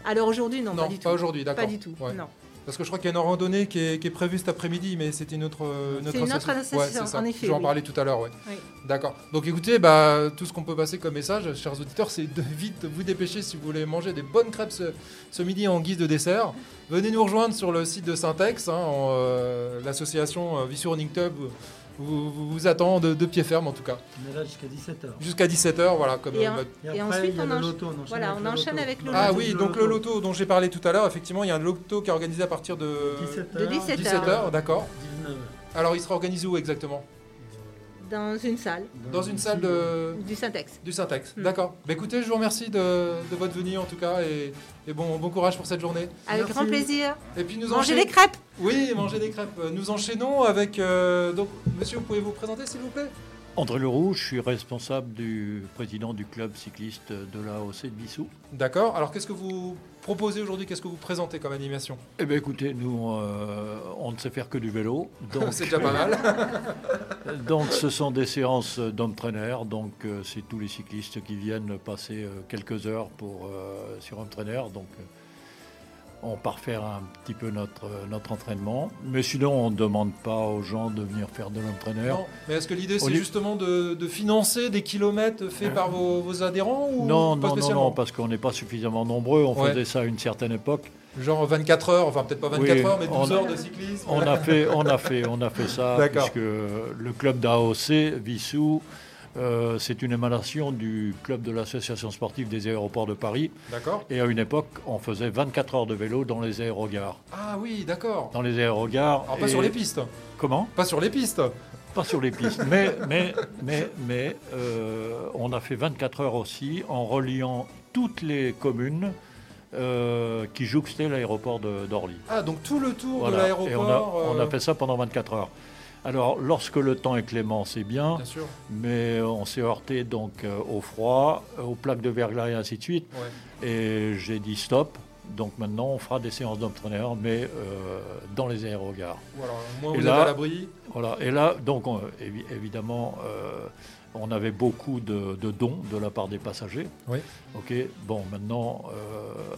S21: Alors aujourd'hui, non, pas du tout.
S1: aujourd'hui, d'accord.
S21: Pas du tout,
S1: Ouais.
S21: non.
S1: Parce que je crois qu'il y a une randonnée qui est, qui est prévue cet après-midi, mais c'était une autre, une
S21: C'est une autre association,
S1: Ouais, c'est ça.
S21: en effet,
S1: Je vais en
S21: oui.
S1: parler tout à l'heure, ouais.
S21: Oui.
S1: D'accord. Donc écoutez, bah, tout ce qu'on peut passer comme message, chers auditeurs, c'est de vite vous dépêcher si vous voulez manger des bonnes crêpes ce, ce midi en guise de dessert. Venez nous rejoindre sur le site de Syntex, hein, en, euh, l'association euh, Vissou Running Club vous, vous, vous attend de, de pied ferme en tout cas.
S20: On est là jusqu'à 17h.
S1: Jusqu'à 17h, voilà. Comme,
S21: Et,
S1: euh,
S21: en-
S1: votre-
S21: et
S20: après,
S21: ensuite,
S20: il y a
S21: on,
S20: le
S21: encha-
S20: loto, on enchaîne
S21: voilà,
S20: avec
S21: on
S20: le
S21: enchaîne
S20: loto.
S21: avec le
S1: Ah
S21: loto.
S1: oui, donc le loto dont j'ai parlé tout à l'heure, effectivement, il y a un loto qui est organisé à partir de
S20: 17
S21: De 17
S1: 17 heures, d'accord.
S20: 19h.
S1: Alors il sera organisé où exactement?
S21: Dans une salle
S1: Dans une salle de...
S21: du Syntex.
S1: Du Syntex,
S21: Mm.
S1: d'accord. Bah, écoutez, je vous remercie de, de votre venue en tout cas et, et bon, bon courage pour cette journée.
S21: Avec grand plaisir.
S1: Et puis nous
S21: Manger
S1: enchaînons-
S21: des crêpes.
S1: Oui, manger des crêpes. Euh, Nous enchaînons avec... euh, donc, monsieur, vous pouvez vous présenter s'il vous plaît?
S22: André Leroux, je suis responsable du président du club cycliste de la AOC de Bissou.
S1: D'accord. Alors qu'est-ce que vous proposez aujourd'hui Qu'est-ce que vous présentez comme animation?
S22: Eh bien écoutez, nous, euh, on ne sait faire que du vélo. donc-
S1: C'est déjà pas mal.
S22: donc ce sont des séances d'home-trainer, donc euh, c'est tous les cyclistes qui viennent passer euh, quelques heures pour, sur home-trainer. Donc on part faire un petit peu notre, notre entraînement. Mais sinon, on ne demande pas aux gens de venir faire de.
S1: Non, mais est-ce que l'idée c'est justement de, de financer des kilomètres faits par vos, vos adhérents ou
S22: Non,
S1: pas
S22: non, non,
S1: spécialement
S22: non, parce qu'on n'est pas suffisamment nombreux. On
S1: Ouais.
S22: faisait ça à une certaine époque.
S1: Genre 24 heures, enfin peut-être pas 24
S22: Oui,
S1: heures, mais 12
S22: on-
S1: heures de cyclisme.
S22: On a fait, on a fait, on a fait ça puisque le club d'AOC Vissou, euh, c'est une émanation du club de l'association sportive des aéroports de Paris.
S1: D'accord.
S22: Et à une époque, on faisait 24 heures de vélo dans les aérogares.
S1: Ah oui, d'accord.
S22: Dans les aérogares.
S1: Alors pas
S22: et-
S1: sur les pistes.
S22: Comment?
S1: Pas sur les pistes.
S22: Pas sur les pistes. mais mais, mais, mais euh, on a fait 24 heures aussi en reliant toutes les communes euh, qui jouxtaient l'aéroport d'Orly.
S1: Ah, donc tout le tour
S22: Voilà.
S1: de l'aéroport.
S22: on on a fait ça pendant 24 heures. Alors, lorsque le temps est clément, c'est bien,
S1: Bien sûr.
S22: mais on s'est heurté donc euh, au froid, euh, aux plaques de verglas et ainsi de suite. Et j'ai dit stop. Donc maintenant, on fera des séances d'entraîneur, mais euh, dans les aérogares.
S1: Voilà, moins
S22: Et
S1: vous
S22: là-
S1: êtes à l'abri.
S22: Voilà. Et là, donc, on- évi- évidemment, euh, on avait beaucoup de, de dons de la part des passagers.
S1: Oui.
S22: Ok. Bon, maintenant,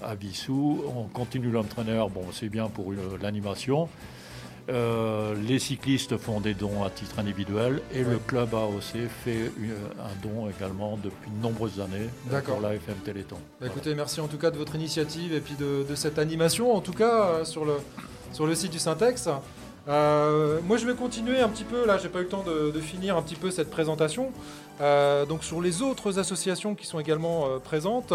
S22: à Vissou, on continue l'entraîneur. Bon, c'est bien pour l'animation. Euh, les cyclistes font des dons à titre individuel et le club AOC fait une- un don également depuis de nombreuses années euh,
S1: D'accord.
S22: pour la FM Téléthon.
S1: Bah, écoutez, merci en tout cas de votre initiative et puis de, de cette animation, en tout cas euh, sur, le, sur le site du Syntex. Euh, moi, je vais continuer un petit peu. Là, j'ai pas eu le temps de, de finir un petit peu cette présentation. Euh, donc, sur les autres associations qui sont également euh, présentes.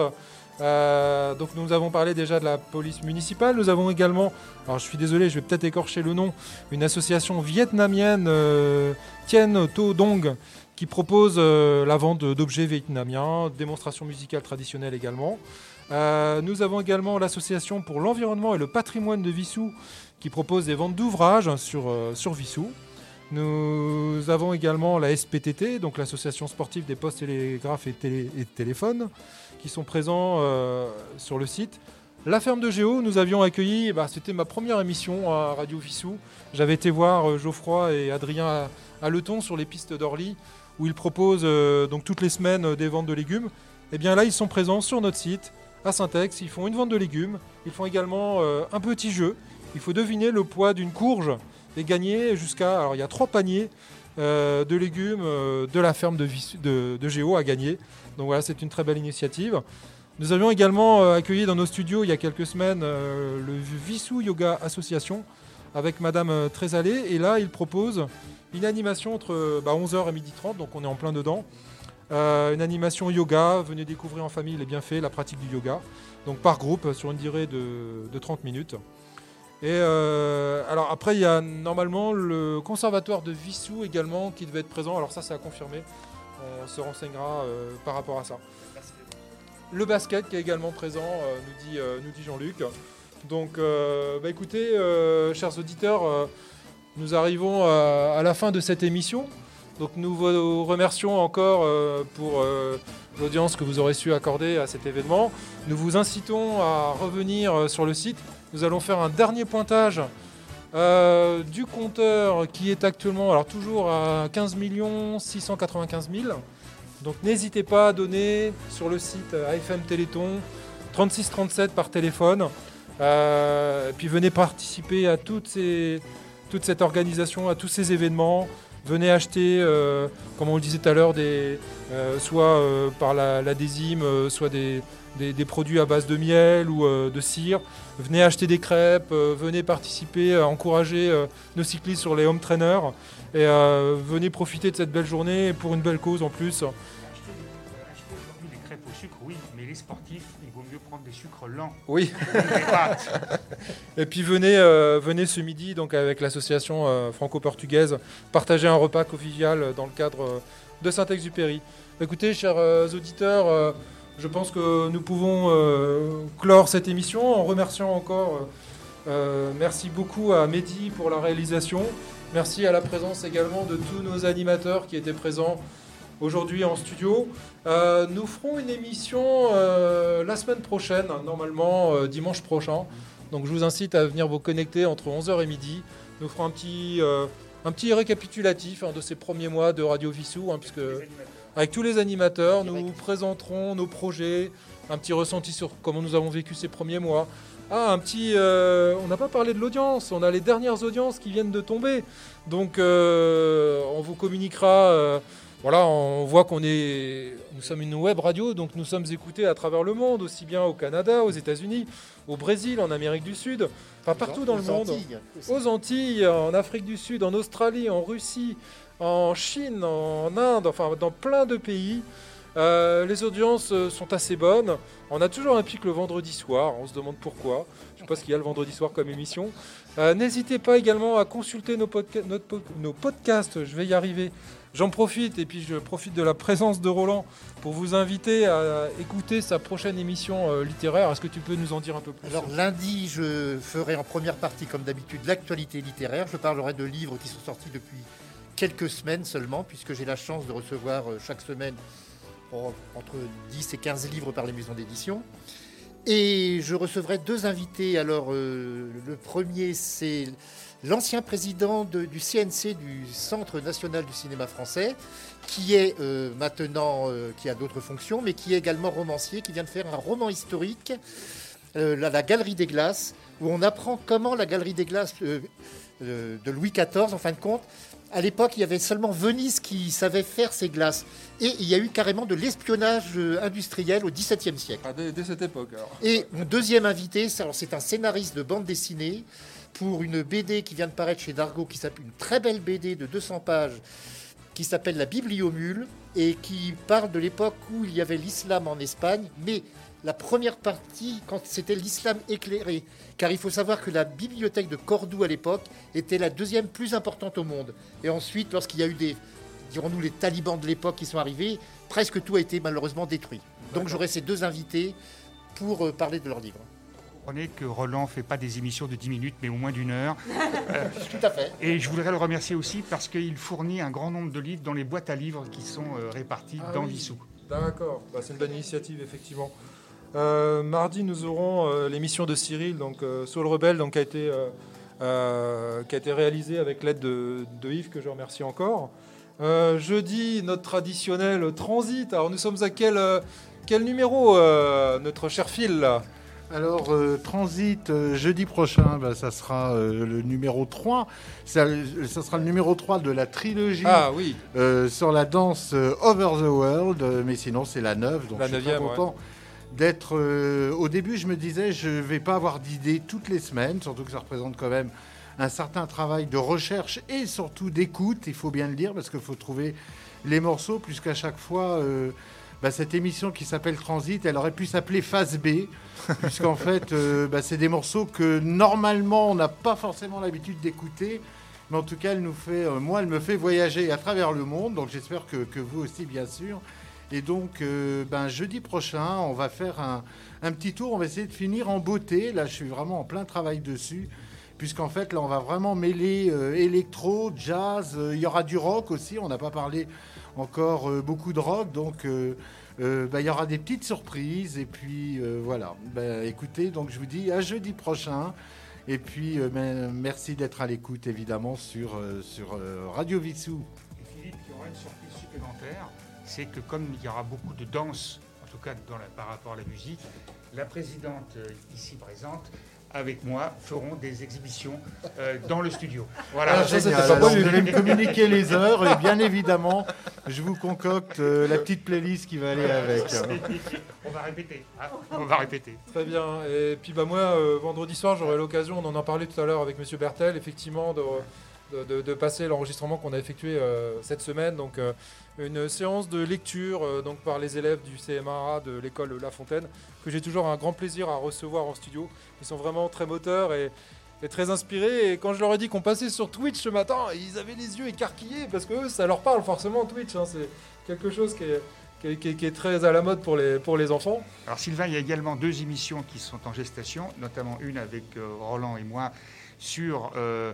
S1: Euh, donc, nous avons parlé déjà de la police municipale. Nous avons également, alors je suis désolé, je vais peut-être écorcher le nom, une association vietnamienne, euh, Tien To Dong, qui propose euh, la vente d'objets vietnamiens, démonstrations musicales traditionnelles également. Nous avons également l'association pour l'environnement et le patrimoine de Vissou qui propose des ventes d'ouvrages sur, sur Vissou. Nous avons également la SPTT, donc l'association sportive des postes télégraphes et, télé- et téléphones, qui sont présents euh, sur le site. La ferme de Géo, nous avions accueilli, bah, c'était ma première émission à Radio Vissou. J'avais été voir euh, Geoffroy et Adrien à, à Leton sur les pistes d'Orly, où ils proposent euh, donc toutes les semaines des ventes de légumes. Et bien là, ils sont présents sur notre site à Syntex. Ils font une vente de légumes. Ils font également un petit jeu. Il faut deviner le poids d'une courge et gagner jusqu'à. Alors il y a trois paniers de légumes de la ferme de, de Géo à gagner. Donc voilà, c'est une très belle initiative. Nous avions également euh, accueilli dans nos studios il y a quelques semaines euh, le Vissou Yoga Association avec Madame euh, Trésalé. Et là, il propose une animation entre bah, 11h et 12h30, donc on est en plein dedans. Une animation yoga, venez découvrir en famille les bienfaits, la pratique du yoga. Donc par groupe, sur une durée de, de 30 minutes. Et alors après, il y a normalement le conservatoire de Vissou également qui devait être présent. Alors ça, c'est à confirmer. On se renseignera euh, par rapport à ça. Le basket qui est également présent, euh, nous dit, euh, nous dit Jean-Luc. Donc, bah, écoutez, chers auditeurs, nous arrivons à, la fin de cette émission. Donc, nous vous remercions encore pour l'audience que vous aurez su accorder à cet événement. Nous vous incitons à revenir sur le site. Nous allons faire un dernier pointage euh, du compteur qui est actuellement, alors toujours à 15 695 000. Donc n'hésitez pas à donner sur le site AFM Téléthon 3637 par téléphone. Euh, puis venez participer à toute cette organisation, à tous ces événements. Venez acheter, euh, comme on le disait tout à l'heure, soit par la, désime, soit des, produits à base de miel ou de cire. Venez acheter des crêpes, euh, venez participer, euh, encourager euh, nos cyclistes sur les home trainers. Et venez profiter de cette belle journée pour une belle cause en plus.
S10: Acheter aujourd'hui des crêpes au sucre, oui, mais les sportifs, il vaut mieux prendre des sucres lents.
S1: Oui. Et puis venez, venez ce midi donc avec l'association franco-portugaise partager un repas convivial dans le cadre de Saint-Exupéry. Écoutez, chers auditeurs, je pense que nous pouvons euh, clore cette émission en remerciant encore. euh, euh, merci beaucoup à Mehdi pour la réalisation. Merci à la présence également de tous nos animateurs qui étaient présents aujourd'hui en studio. Nous ferons une émission la semaine prochaine, normalement dimanche prochain. Donc je vous incite à venir vous connecter entre 11h et midi. Nous ferons un petit, un petit récapitulatif hein, de ces premiers mois de Radio Vissou, hein, puisque avec tous les animateurs, nous vous présenterons nos projets, un petit ressenti sur comment nous avons vécu ces premiers mois. Ah, un petit. euh, on n'a pas parlé de l'audience, on a les dernières audiences qui viennent de tomber. Donc, euh, on vous communiquera. euh, voilà, on voit qu'on est. Nous sommes une web radio, donc nous sommes écoutés à travers le monde, aussi bien au Canada, aux États-Unis, au Brésil, en Amérique du Sud, enfin partout dans le
S7: aux
S1: monde.
S7: Antilles.
S1: Aux Antilles, en Afrique du Sud, en Australie, en Russie, en Chine, en Inde, enfin dans plein de pays. Euh, les audiences euh, sont assez bonnes. On a toujours un pic le vendredi soir. On se demande pourquoi. Je ne sais pas ce qu'il y a le vendredi soir comme émission. Euh, N'hésitez pas également à consulter nos, podcasts. Je vais y arriver. J'en profite et puis je profite de la présence de Roland pour vous inviter à écouter sa prochaine émission littéraire. Est-ce que tu peux nous en dire un peu plus
S7: Alors lundi, je ferai en première partie, comme d'habitude, l'actualité littéraire. Je parlerai de livres qui sont sortis depuis quelques semaines seulement, puisque j'ai la chance de recevoir euh, chaque semaine en- entre 10 et 15 livres par les maisons d'édition. Et je recevrai deux invités. Alors, euh, le premier, c'est l'ancien président de- du CNC, du Centre national du cinéma français, qui est euh, maintenant, qui a d'autres fonctions, mais qui est également romancier, qui vient de faire un roman historique, la, la Galerie des Glaces, où on apprend comment la Galerie des Glaces de Louis XIV, en fin de compte, à l'époque, il y avait seulement Venise qui savait faire ces glaces. Et il y a eu carrément de l'espionnage euh, industriel au XVIIe siècle.
S1: Ah, dès, dès cette époque alors.
S7: Et mon deuxième invité, c'est alors, c'est un scénariste de bande dessinée pour une BD qui vient de paraître chez Dargaud, qui s'appelle une très belle BD de 200 pages, qui s'appelle La Bibliomule, et qui parle de l'époque où il y avait l'islam en Espagne, mais la première partie, quand c'était l'islam éclairé. Car il faut savoir que la bibliothèque de Cordoue à l'époque était la deuxième plus importante au monde. Et ensuite, lorsqu'il y a eu des, dirons-nous, les talibans de l'époque qui sont arrivés, presque tout a été malheureusement détruit. Donc j'aurai ces deux invités pour euh, parler de leur livre.
S10: Comprenez que Roland fait pas des émissions de 10 minutes, mais au moins d'une heure.
S7: Tout à fait.
S10: Et je voudrais le remercier aussi parce qu'il fournit un grand nombre de livres dans les boîtes à livres qui sont euh, réparties
S1: Ah
S10: dans
S1: oui.
S10: Vissou.
S1: D'accord, Bah, c'est une bonne initiative effectivement. Euh, mardi, nous aurons euh, l'émission de Cyril, donc euh, Soul Rebelle, donc qui a été, euh, qui a été réalisée avec l'aide de, de Yves que je remercie encore. Jeudi, notre traditionnel transit. Alors nous sommes à quel, quel numéro, notre cher Phil?
S6: Alors, euh, Transit, euh, jeudi prochain, bah, ça sera euh, le numéro 3. Ça, ça sera le numéro 3 de la trilogie
S1: Ah, oui.
S6: sur la danse Over the World. Mais sinon, c'est la 9. Donc
S1: La
S6: je suis très
S1: neuvième,
S6: content d'être... euh, au début, je me disais, je ne vais pas avoir d'idées toutes les semaines, surtout que ça représente quand même un certain travail de recherche et surtout d'écoute, il faut bien le dire, parce qu'il faut trouver les morceaux, puisqu'à chaque fois... euh, bah, cette émission qui s'appelle Transit, elle aurait pu s'appeler Phase B, puisqu'en fait, euh, bah, c'est des morceaux que normalement on n'a pas forcément l'habitude d'écouter, mais en tout cas, elle nous fait, euh, moi, elle me fait voyager à travers le monde, donc j'espère que, que vous aussi, bien sûr. Et donc, euh, ben, jeudi prochain, on va faire un, un petit tour. On va essayer de finir en beauté. Là, je suis vraiment en plein travail dessus. Puisqu'en fait, là, on va vraiment mêler euh, électro, jazz. euh, Il y aura du rock aussi. On n'a pas parlé encore beaucoup de rock. Donc, ben, il y aura des petites surprises. Et puis, voilà. Ben, écoutez, donc, je vous dis à jeudi prochain. Et puis, ben, merci d'être à l'écoute, évidemment, sur, sur Radio Vissou.
S10: Et Philippe, il aura une surprise supplémentaire, c'est que comme il y aura beaucoup de danse, en tout cas dans la- par rapport à la musique, la présidente euh, ici présente, avec moi, feront des exhibitions euh, dans le studio. Voilà.
S6: Génial. Alors, vous allez me communiquer les heures et bien évidemment, je vous concocte euh, la petite playlist qui va aller avec.
S10: On va répéter. hein, on va répéter.
S1: Très bien. Et puis bah moi, euh, vendredi soir, j'aurai l'occasion, on en a parlé tout à l'heure avec Monsieur Bertel, effectivement, de, de- de- de passer l'enregistrement qu'on a effectué euh, cette semaine. Donc euh, une séance de lecture euh, donc par les élèves du CMA de l'école La Fontaine, que j'ai toujours un grand plaisir à recevoir en studio. Ils sont vraiment très moteurs et, très inspirés. Et quand je leur ai dit qu'on passait sur Twitch ce matin, ils avaient les yeux écarquillés parce que eux, ça leur parle forcément Twitch. hein. C'est quelque chose qui est, très à la mode pour les, enfants.
S10: Alors Sylvain, il y a également deux émissions qui sont en gestation, notamment une avec euh, Roland et moi sur euh,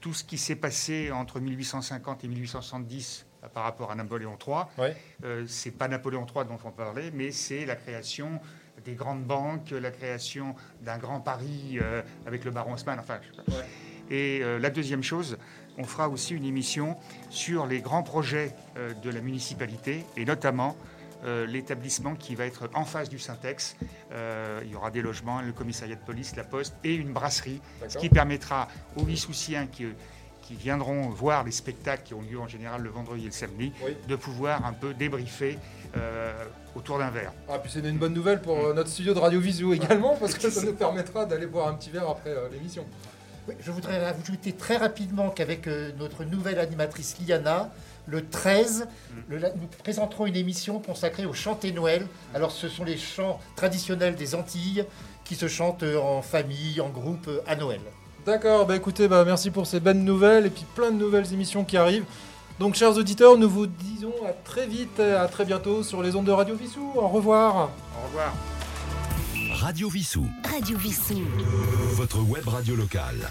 S10: tout ce qui s'est passé entre 1850 et 1870 euh, par rapport à Napoléon III. Euh, c'est pas Napoléon III dont on parlait, mais c'est la création des grandes banques, la création d'un grand Paris euh, avec le baron Haussmann. Enfin, je sais pas. Et euh, la deuxième chose, on fera aussi une émission sur les grands projets euh, de la municipalité et notamment euh, l'établissement qui va être en face du Syntex. Euh, il y aura des logements, le commissariat de police, la poste et une brasserie, ce qui permettra aux Vissoussiens qui, qui viendront voir les spectacles qui ont lieu en général le vendredi et le samedi, de pouvoir un peu débriefer euh, autour d'un verre.
S1: Ah, puis c'est une bonne nouvelle pour euh, notre studio de Radio Visio également, parce que ça nous permettra d'aller boire un petit verre après euh, l'émission.
S7: Oui, je voudrais ajouter très rapidement qu'avec euh, notre nouvelle animatrice Liana, le 13, le- la- nous présenterons une émission consacrée au chanté Noël. Alors ce sont les chants traditionnels des Antilles qui se chantent en famille, en groupe à Noël.
S1: D'accord, bah écoutez, bah merci pour ces bonnes nouvelles et puis plein de nouvelles émissions qui arrivent. Donc, chers auditeurs, nous vous disons à très vite, à très bientôt sur les ondes de Radio Vissou. Au revoir.
S10: Au revoir.
S12: Radio Vissou.
S4: Radio Vissou.
S12: Votre web radio locale.